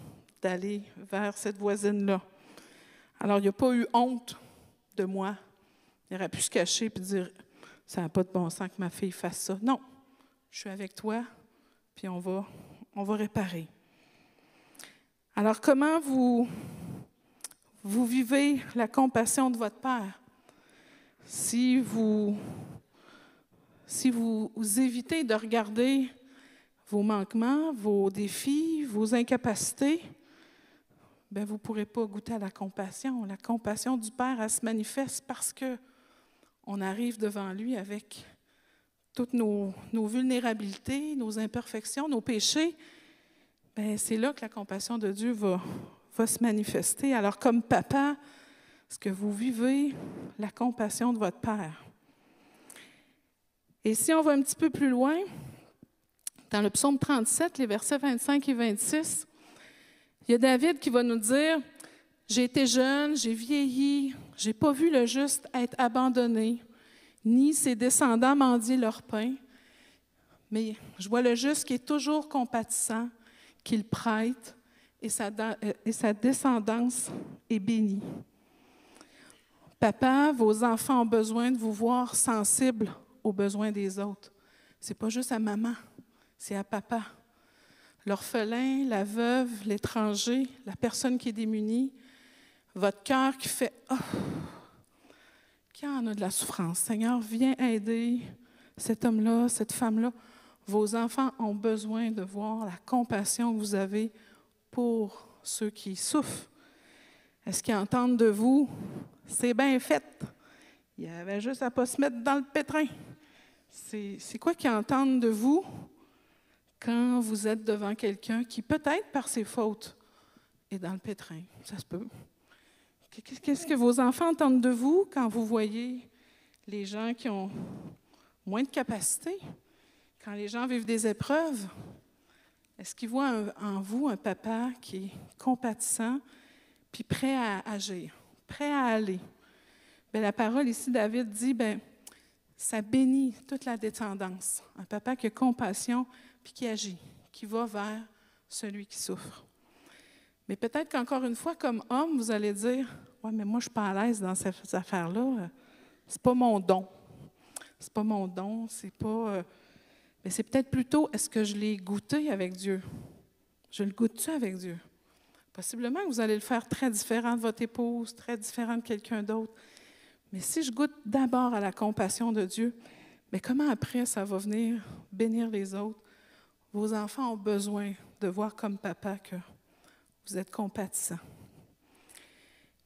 [SPEAKER 2] d'aller vers cette voisine-là. Alors, il n'a pas eu honte de moi. Il aurait pu se cacher et dire Ça n'a pas de bon sens que ma fille fasse ça. Non, je suis avec toi, puis on va, on va réparer. Alors, comment vous, vous vivez la compassion de votre Père? Si vous, si vous, évitez de regarder vos manquements, vos défis, vos incapacités, ben vous ne pourrez pas goûter à la compassion. La compassion du Père, elle se manifeste parce que on arrive devant lui avec toutes nos vulnérabilités, nos imperfections, nos péchés. Ben, c'est là que la compassion de Dieu va, va se manifester. Alors, comme papa, est-ce que vous vivez la compassion de votre Père? Et si on va un petit peu plus loin, dans le psaume 37, les versets 25 et 26, il y a David qui va nous dire, j'ai été jeune, j'ai vieilli, j'ai pas vu le juste être abandonné, ni ses descendants mendier leur pain, mais je vois le juste qui est toujours compatissant, qu'il prête, et sa, euh, et sa descendance est bénie. Papa, vos enfants ont besoin de vous voir sensibles aux besoins des autres. C'est pas juste à maman c'est à papa. L'orphelin, la veuve, l'étranger, la personne qui est démunie, votre cœur qui fait Oh, qui en a de la souffrance? Seigneur, viens aider cet homme-là, cette femme-là. Vos enfants ont besoin de voir la compassion que vous avez pour ceux qui souffrent. Est-ce qu'ils entendent de vous? C'est bien fait. Il y avait juste à pas se mettre dans le pétrin. C'est quoi qu'ils entendent de vous quand vous êtes devant quelqu'un qui, peut-être par ses fautes, est dans le pétrin? Ça se peut. Qu'est-ce que vos enfants entendent de vous quand vous voyez les gens qui ont moins de capacité, quand les gens vivent des épreuves? Est-ce qu'ils voient en vous un papa qui est compatissant, puis prêt à agir, prêt à aller? Bien, la parole ici, David dit, bien, ça bénit toute la descendance. Un papa qui a compassion, puis qui agit, qui va vers celui qui souffre. Mais peut-être qu'encore une fois, comme homme, vous allez dire Ouais, mais moi, je ne suis pas à l'aise dans ces affaires-là. C'est pas mon don. C'est pas mon don. C'est pas. Euh, mais c'est peut-être plutôt est-ce que je l'ai goûté avec Dieu? Je le goûte-tu avec Dieu? Possiblement que vous allez le faire très différent de votre épouse, très différent de quelqu'un d'autre. Mais si je goûte d'abord à la compassion de Dieu, mais comment après ça va venir bénir les autres? Vos enfants ont besoin de voir comme papa que vous êtes compatissant.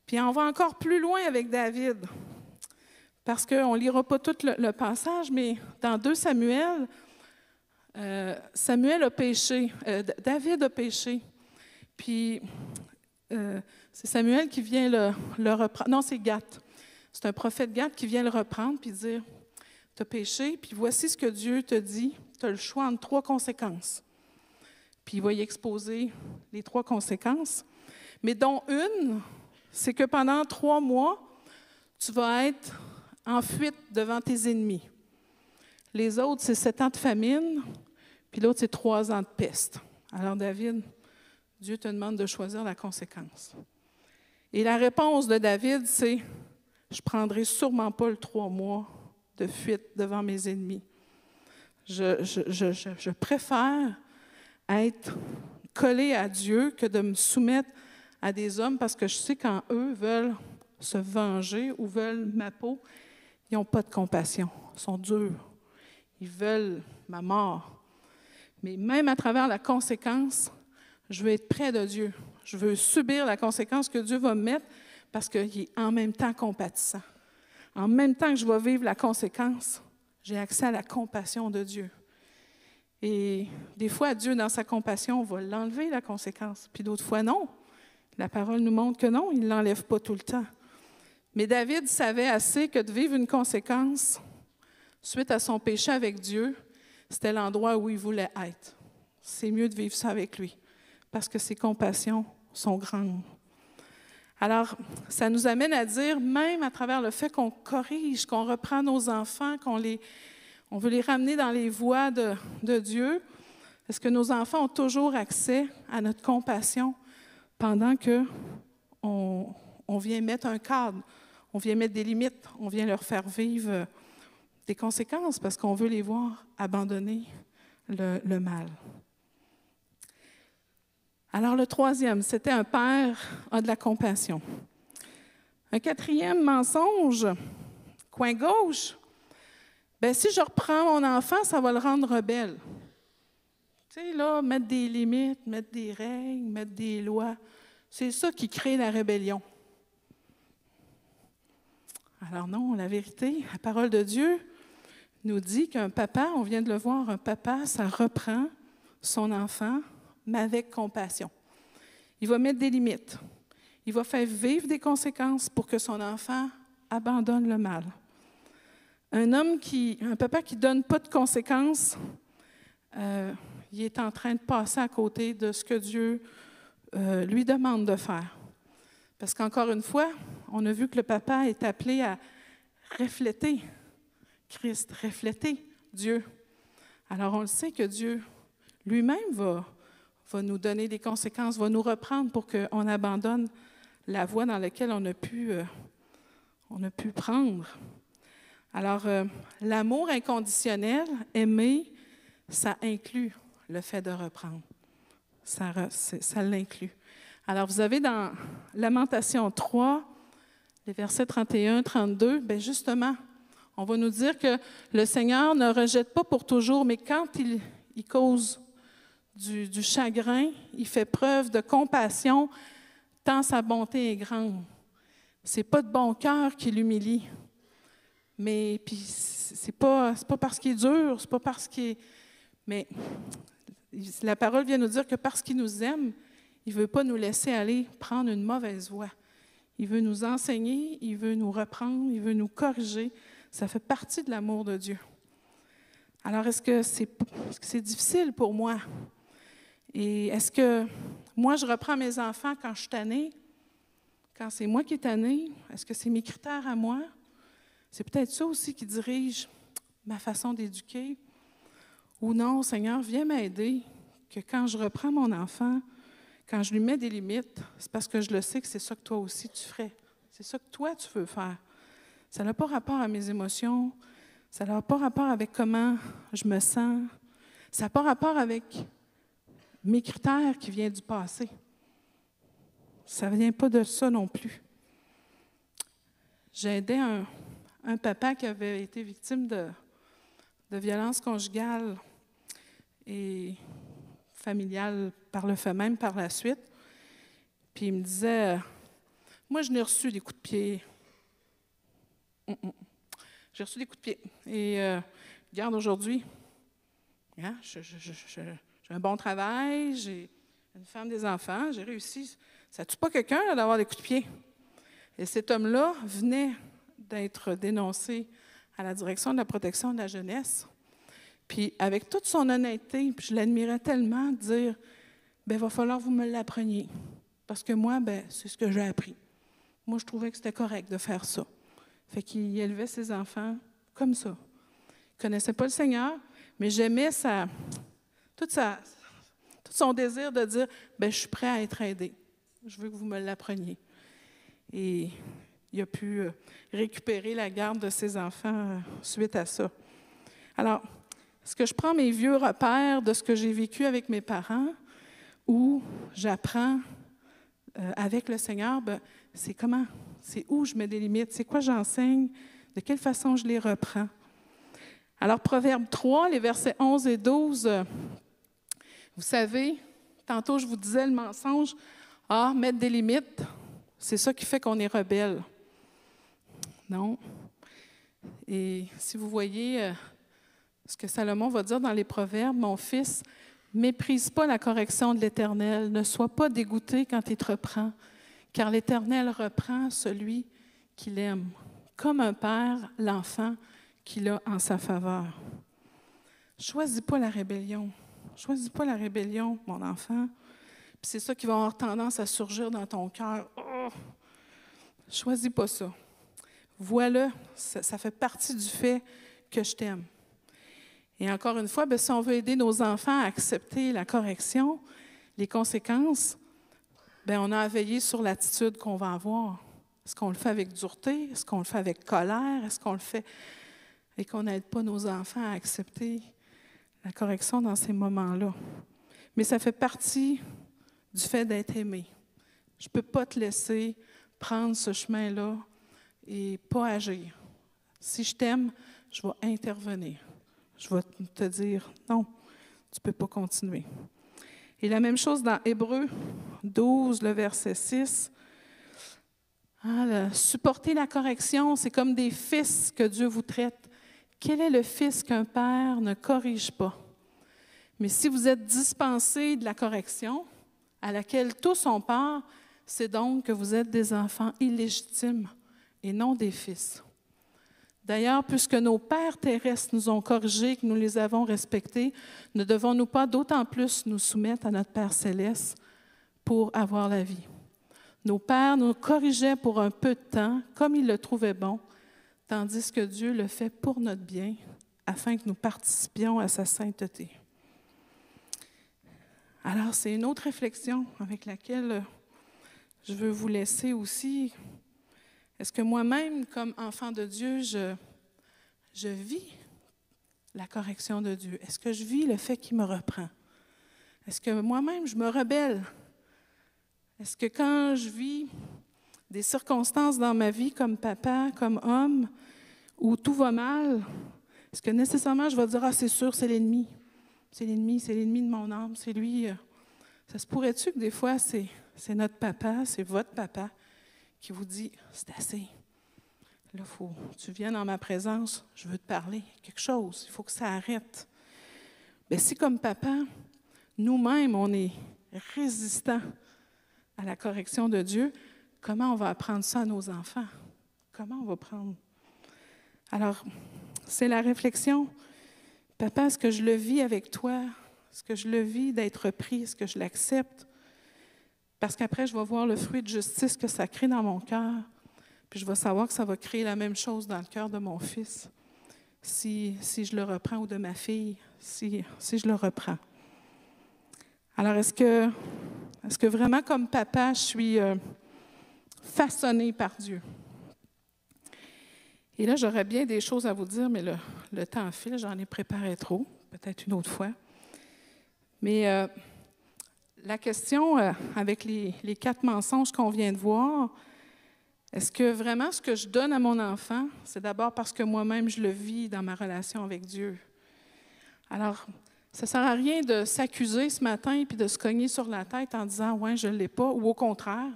[SPEAKER 2] Puis on va encore plus loin avec David, parce qu'on ne lira pas tout le, passage, mais dans 2 Samuel, euh, Samuel a péché, euh, David a péché. Puis euh, c'est Samuel qui vient le, reprendre. Non, c'est Gath. C'est un prophète Gath qui vient le reprendre puis dire Tu as péché, puis voici ce que Dieu te dit tu as le choix entre trois conséquences. Puis il va y exposer les trois conséquences, mais dont une, c'est que pendant trois mois, tu vas être en fuite devant tes ennemis. Les autres, c'est sept ans de famine, puis l'autre, c'est trois ans de peste. Alors, David, Dieu te demande de choisir la conséquence. Et la réponse de David, c'est Je prendrai sûrement pas le trois mois de fuite devant mes ennemis. Je, préfère être collé à Dieu que de me soumettre à des hommes parce que je sais quand eux veulent se venger ou veulent ma peau, ils n'ont pas de compassion, ils sont durs, ils veulent ma mort. Mais même à travers la conséquence, je veux être près de Dieu. Je veux subir la conséquence que Dieu va me mettre parce qu'il est en même temps compatissant. En même temps que je vais vivre la conséquence, j'ai accès à la compassion de Dieu. Et des fois, Dieu, dans sa compassion, va l'enlever, la conséquence. Puis d'autres fois, non. La parole nous montre que non, il ne l'enlève pas tout le temps. Mais David savait assez que de vivre une conséquence suite à son péché avec Dieu, c'était l'endroit où il voulait être. C'est mieux de vivre ça avec lui, parce que ses compassions sont grandes. Alors, ça nous amène à dire, même à travers le fait qu'on corrige, qu'on reprend nos enfants, qu'on les, on veut les ramener dans les voies de, Dieu, est-ce que nos enfants ont toujours accès à notre compassion pendant que on, on vient mettre un cadre, on vient mettre des limites, on vient leur faire vivre des conséquences parce qu'on veut les voir abandonner le, mal. Alors le troisième, c'était un père a de la compassion. Un quatrième mensonge, coin gauche, ben si je reprends mon enfant, ça va le rendre rebelle. Tu sais, là, mettre des limites, mettre des règles, mettre des lois, c'est ça qui crée la rébellion. Alors non, la vérité, la parole de Dieu nous dit qu'un papa, on vient de le voir, un papa, ça reprend son enfant, mais avec compassion. Il va mettre des limites. Il va faire vivre des conséquences pour que son enfant abandonne le mal. Un homme qui, un papa qui donne pas de conséquences, euh, il est en train de passer à côté de ce que Dieu euh, lui demande de faire. Parce qu'encore une fois, on a vu que le papa est appelé à refléter Christ, refléter Dieu. Alors on le sait que Dieu lui-même va, va nous donner des conséquences, va nous reprendre pour qu'on abandonne la voie dans laquelle on a pu, euh, on a pu prendre. Alors, euh, l'amour inconditionnel, aimer, ça inclut le fait de reprendre. Ça, ça l'inclut. Alors, vous avez dans Lamentation 3, les versets 31, 32, bien justement, on va nous dire que le Seigneur ne rejette pas pour toujours, mais quand il, cause du, chagrin, il fait preuve de compassion, tant sa bonté est grande. C'est pas de bon cœur qui l'humilie, mais puis c'est pas pas parce qu'il est dur, c'est pas parce qu'il mais la parole vient nous dire que parce qu'il nous aime, il veut pas nous laisser aller prendre une mauvaise voie. Il veut nous enseigner, il veut nous reprendre, il veut nous corriger. Ça fait partie de l'amour de Dieu. Alors, est-ce que c'est difficile pour moi? Et est-ce que moi, je reprends mes enfants quand je suis tannée? Quand c'est moi qui est tannée? Est-ce que c'est mes critères à moi? C'est peut-être ça aussi qui dirige ma façon d'éduquer. Ou non, Seigneur, viens m'aider, que quand je reprends mon enfant, quand je lui mets des limites, c'est parce que je le sais que c'est ça que toi aussi tu ferais. C'est ça que toi tu veux faire. Ça n'a pas rapport à mes émotions. Ça n'a pas rapport avec comment je me sens. Ça n'a pas rapport avec mes critères qui viennent du passé. Ça ne vient pas de ça non plus. J'ai aidé un, papa qui avait été victime de, de violence conjugale et familiale par le fait même par la suite. Puis il me disait, moi je n'ai reçu des coups de pied j'ai reçu des coups de pied. Et euh, regarde, aujourd'hui, hein, j'ai un bon travail, j'ai une femme, des enfants, j'ai réussi. Ça tue pas quelqu'un d'avoir des coups de pied. Et cet homme-là venait d'être dénoncé à la direction de la protection de la jeunesse. Puis avec toute son honnêteté, puis je l'admirais tellement, dire, ben va falloir que vous me l'appreniez. Parce que moi, ben, c'est ce que j'ai appris. Moi, je trouvais que c'était correct de faire ça. Fait qu'il élevait ses enfants comme ça. Il connaissait pas le Seigneur, mais j'aimais sa, toute sa, tout son désir de dire ben, Je suis prêt à être aidé. Je veux que vous me l'appreniez. Et il a pu euh, récupérer la garde de ses enfants euh, suite à ça. Alors, est-ce que je prends mes vieux repères de ce que j'ai vécu avec mes parents ou j'apprends euh, avec le Seigneur, ben, c'est comment? C'est où je mets des limites, c'est quoi j'enseigne, de quelle façon je les reprends? Alors, Proverbe 3, les versets 11 et 12, euh, vous savez, tantôt je vous disais le mensonge, ah, mettre des limites, c'est ça qui fait qu'on est rebelle. Non. Et si vous voyez euh, ce que Salomon va dire dans les Proverbes, mon fils, méprise pas la correction de l'Éternel, ne sois pas dégoûté quand il te reprend car l'Éternel reprend celui qu'il aime, comme un père l'enfant qu'il a en sa faveur. Choisis pas la rébellion. Choisis pas la rébellion, mon enfant. Puis c'est ça qui va avoir tendance à surgir dans ton cœur. Oh! Choisis pas ça. Voilà, ça, fait partie du fait que je t'aime. Et encore une fois, bien, si on veut aider nos enfants à accepter la correction, les conséquences, bien, on a à veiller sur l'attitude qu'on va avoir. Est-ce qu'on le fait avec dureté? Est-ce qu'on le fait avec colère? Est-ce qu'on le fait et qu'on n'aide pas nos enfants à accepter la correction dans ces moments-là? Mais ça fait partie du fait d'être aimé. Je ne peux pas te laisser prendre ce chemin-là et pas agir. Si je t'aime, je vais intervenir. Je vais te dire non, tu ne peux pas continuer. Et la même chose dans Hébreu 12, le verset 6. Ah, supporter la correction, c'est comme des fils que Dieu vous traite. Quel est le fils qu'un père ne corrige pas? Mais si vous êtes dispensé de la correction, à laquelle tous ont part, c'est donc que vous êtes des enfants illégitimes et non des fils. D'ailleurs, puisque nos pères terrestres nous ont corrigés, que nous les avons respectés, ne devons-nous pas d'autant plus nous soumettre à notre Père céleste pour avoir la vie? Nos pères nous corrigeaient pour un peu de temps, comme ils le trouvaient bon, tandis que Dieu le fait pour notre bien, afin que nous participions à sa sainteté. Alors, c'est une autre réflexion avec laquelle je veux vous laisser aussi est-ce que moi-même, comme enfant de Dieu, je, vis la correction de Dieu? Est-ce que je vis le fait qu'il me reprend? Est-ce que moi-même, je me rebelle? Est-ce que quand je vis des circonstances dans ma vie comme papa, comme homme, où tout va mal, est-ce que nécessairement je vais dire, ah c'est sûr, c'est l'ennemi. C'est l'ennemi, c'est l'ennemi de mon âme, c'est lui. Ça se pourrait-tu que des fois, c'est notre papa, c'est votre papa? Qui vous dit C'est assez. Là, faut, tu viens dans ma présence, je veux te parler, quelque chose, il faut que ça arrête. Mais si, comme papa, nous-mêmes, on est résistants à la correction de Dieu, comment on va apprendre ça à nos enfants? Comment on va prendre? Alors, c'est la réflexion. Papa, est-ce que je le vis avec toi? Est-ce que je le vis d'être pris? Est-ce que je l'accepte? Parce qu'après, je vais voir le fruit de justice que ça crée dans mon cœur. Puis je vais savoir que ça va créer la même chose dans le cœur de mon fils si, je le reprends ou de ma fille si, je le reprends. Alors, est-ce que, vraiment, comme papa, je suis euh, façonné par Dieu? Et là, j'aurais bien des choses à vous dire, mais le, le temps file, j'en ai préparé trop, peut-être une autre fois. Mais euh, la question euh, avec les, quatre mensonges qu'on vient de voir, est-ce que vraiment ce que je donne à mon enfant, c'est d'abord parce que moi-même je le vis dans ma relation avec Dieu? Alors, ça ne sert à rien de s'accuser ce matin et puis de se cogner sur la tête en disant Ouais, je ne l'ai pas, ou au contraire,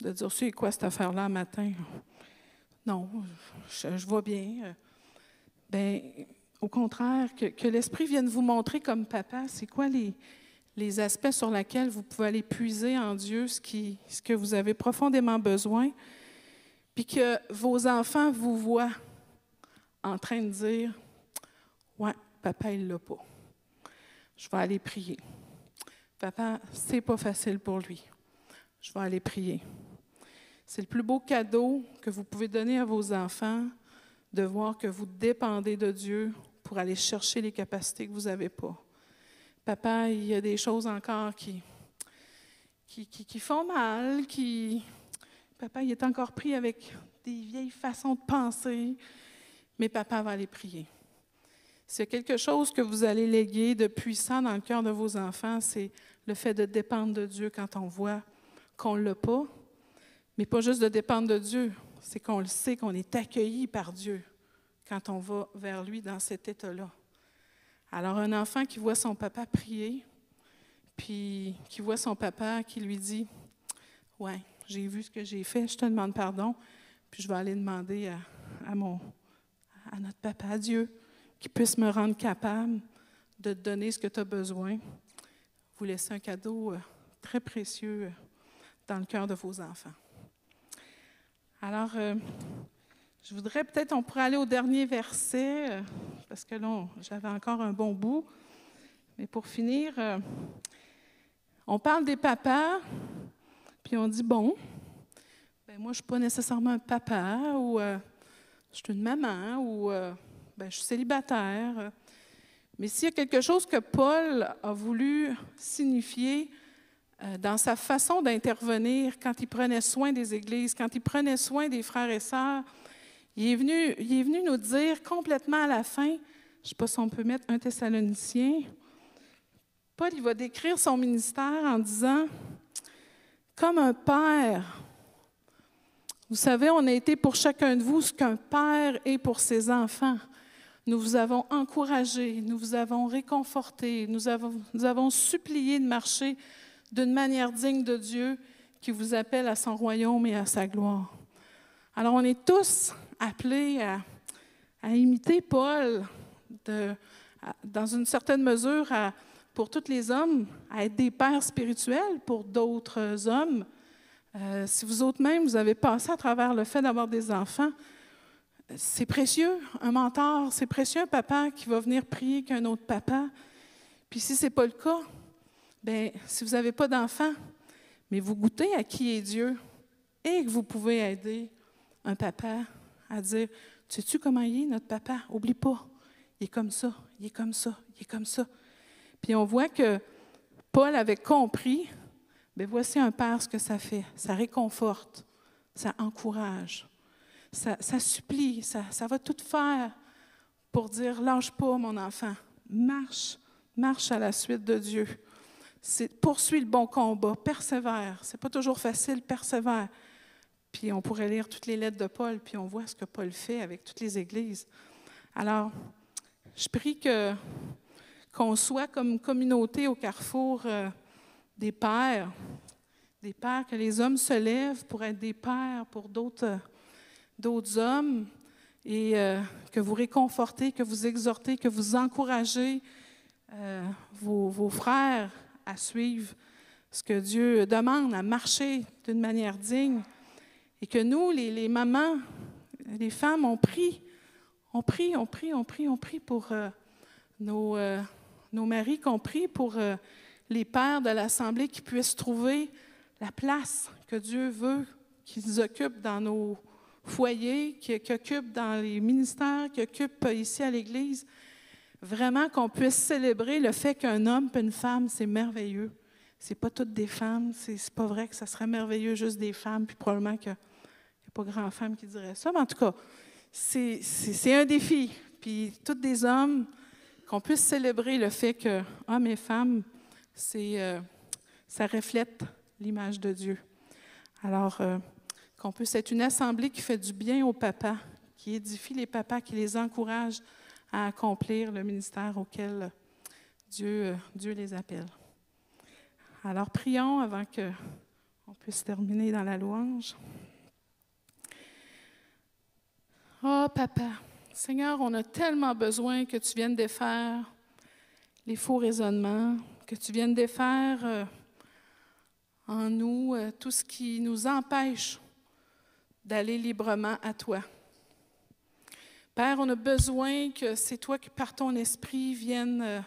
[SPEAKER 2] de dire C'est quoi cette affaire-là matin? Non, je, vois bien. Bien, au contraire, que l'Esprit vienne vous montrer comme papa, c'est quoi les, les aspects sur lesquels vous pouvez aller puiser en Dieu ce, que vous avez profondément besoin, puis que vos enfants vous voient en train de dire Ouais, papa, il l'a pas. Je vais aller prier. Papa, c'est pas facile pour lui. Je vais aller prier. C'est le plus beau cadeau que vous pouvez donner à vos enfants de voir que vous dépendez de Dieu pour aller chercher les capacités que vous n'avez pas. Papa, il y a des choses encore qui, qui, qui, font mal, qui. Papa, il est encore pris avec des vieilles façons de penser, mais papa va aller prier. C'est quelque chose que vous allez léguer de puissant dans le cœur de vos enfants, c'est le fait de dépendre de Dieu quand on voit qu'on ne l'a pas, mais pas juste de dépendre de Dieu, c'est qu'on le sait, qu'on est accueilli par Dieu quand on va vers lui dans cet état-là. Alors un enfant qui voit son papa prier, puis qui voit son papa qui lui dit, ouais, j'ai vu ce que j'ai fait, je te demande pardon, puis je vais aller demander à, mon, à notre papa, Dieu, qui puisse me rendre capable de te donner ce que tu as besoin. Vous laissez un cadeau euh, très précieux euh, dans le cœur de vos enfants. Alors, euh, Je voudrais peut-être, on pourrait aller au dernier verset, euh, parce que là, j'avais encore un bon bout. Mais pour finir, euh, on parle des papas, puis on dit, bon, ben moi, je ne suis pas nécessairement un papa, ou euh, je suis une maman, ou ben, je suis célibataire. Mais s'il y a quelque chose que Paul a voulu signifier dans sa façon d'intervenir quand il prenait soin des églises, quand il prenait soin des frères et sœurs, il est venu, il est venu nous dire complètement à la fin, je ne sais pas si on peut mettre un Thessalonicien, Paul il va décrire son ministère en disant, comme un père, vous savez, on a été pour chacun de vous ce qu'un père est pour ses enfants. Nous vous avons encouragé, nous vous avons réconforté, nous avons, nous avons supplié de marcher d'une manière digne de Dieu qui vous appelle à son royaume et à sa gloire. Alors, on est tous appelés à, imiter Paul, dans une certaine mesure, pour tous les hommes, à être des pères spirituels pour d'autres hommes. Euh, si vous autres même, vous avez passé à travers le fait d'avoir des enfants, c'est précieux, un mentor, c'est précieux un papa qui va venir prier qu'un autre papa. Puis si ce n'est pas le cas, bien, si vous n'avez pas d'enfants, mais vous goûtez à qui est Dieu et que vous pouvez aider un papa à dire Sais-tu comment il est, notre papa? Oublie pas. Il est comme ça, il est comme ça, il est comme ça. Puis on voit que Paul avait compris mais voici un père ce que ça fait. Ça réconforte, ça encourage, ça, supplie, ça, ça, va tout faire pour dire lâche pas, mon enfant, marche, marche à la suite de Dieu. Poursuis le bon combat, persévère. C'est pas toujours facile, persévère. Puis on pourrait lire toutes les lettres de Paul, puis on voit ce que Paul fait avec toutes les églises. Alors, je prie que qu'on soit comme communauté au carrefour euh, des pères, des pères, que les hommes se lèvent pour être des pères pour d'autres, hommes et euh, que vous réconfortez, que vous exhortez, que vous encouragez euh, vos, frères à suivre ce que Dieu demande, à marcher d'une manière digne. Et que nous, les, mamans, les femmes, on prie, on prie, on prie, on prie, on prie pour euh, nos, euh, nos, maris, qu'on prie pour euh, les pères de l'Assemblée qui puissent trouver la place que Dieu veut qu'ils occupent dans nos foyers, qu'ils occupent dans les ministères, qu'ils occupent ici à l'Église. Vraiment qu'on puisse célébrer le fait qu'un homme et une femme, c'est merveilleux. C'est pas toutes des femmes, c'est pas vrai que ça serait merveilleux juste des femmes, puis probablement que pas grand femme qui dirait ça, mais en tout cas, c'est un défi. Puis, toutes des hommes, qu'on puisse célébrer le fait que hommes et femmes, euh, ça reflète l'image de Dieu. Alors, euh, qu'on puisse être une assemblée qui fait du bien aux papas, qui édifie les papas, qui les encourage à accomplir le ministère auquel Dieu, euh, Dieu les appelle. Alors, prions avant qu'on puisse terminer dans la louange. Oh, papa, Seigneur, on a tellement besoin que tu viennes défaire les faux raisonnements, que tu viennes défaire euh, en nous euh, tout ce qui nous empêche d'aller librement à toi. Père, on a besoin que c'est toi qui, par ton esprit, viennes, euh,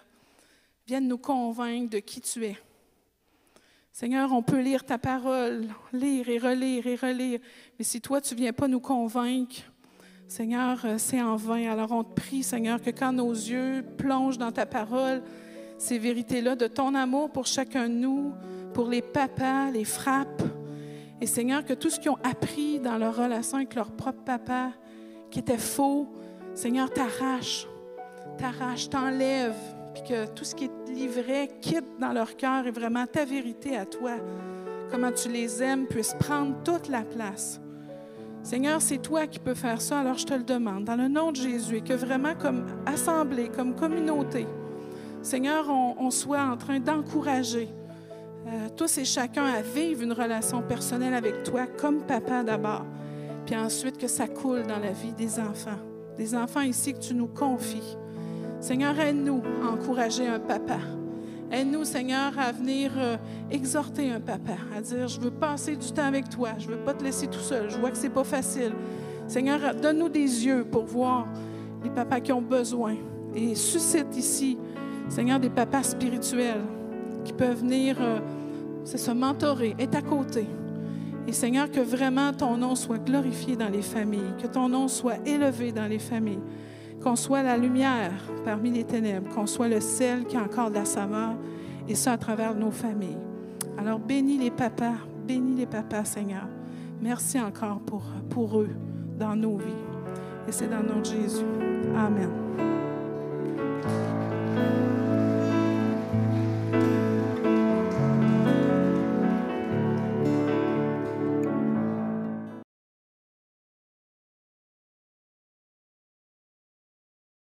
[SPEAKER 2] viennes nous convaincre de qui tu es. Seigneur, on peut lire ta parole, lire et relire et relire, mais si toi, tu ne viens pas nous convaincre, Seigneur, euh, c'est en vain. Alors on te prie, Seigneur, que quand nos yeux plongent dans ta parole, ces vérités-là de ton amour pour chacun de nous, pour les papas, les frappes, et Seigneur, que tout ce qu'ils ont appris dans leur relation avec leur propre papa, qui était faux, Seigneur, t'arrache, t'arrache, t'enlève, puis que tout ce qui est livré quitte dans leur cœur et vraiment ta vérité à toi, comment tu les aimes, puisse prendre toute la place. Seigneur, c'est toi qui peux faire ça, alors je te le demande, dans le nom de Jésus, et que vraiment comme assemblée, comme communauté, Seigneur, on, soit en train d'encourager euh, tous et chacun à vivre une relation personnelle avec toi comme papa d'abord, puis ensuite que ça coule dans la vie des enfants, des enfants ici que tu nous confies. Seigneur, aide-nous à encourager un papa. Aide-nous, Seigneur, à venir euh, exhorter un papa, à dire, je veux passer du temps avec toi, je veux pas te laisser tout seul, je vois que ce n'est pas facile. Seigneur, donne-nous des yeux pour voir les papas qui ont besoin. Et suscite ici, Seigneur, des papas spirituels qui peuvent venir euh, se mentorer, être à côté. Et Seigneur, que vraiment ton nom soit glorifié dans les familles, que ton nom soit élevé dans les familles, qu'on soit la lumière parmi les ténèbres, qu'on soit le sel qui a encore de la saveur, et ça à travers nos familles. Alors bénis les papas, bénis les papas, Seigneur. Merci encore pour, eux dans nos vies. Et c'est dans notre Jésus. Amen.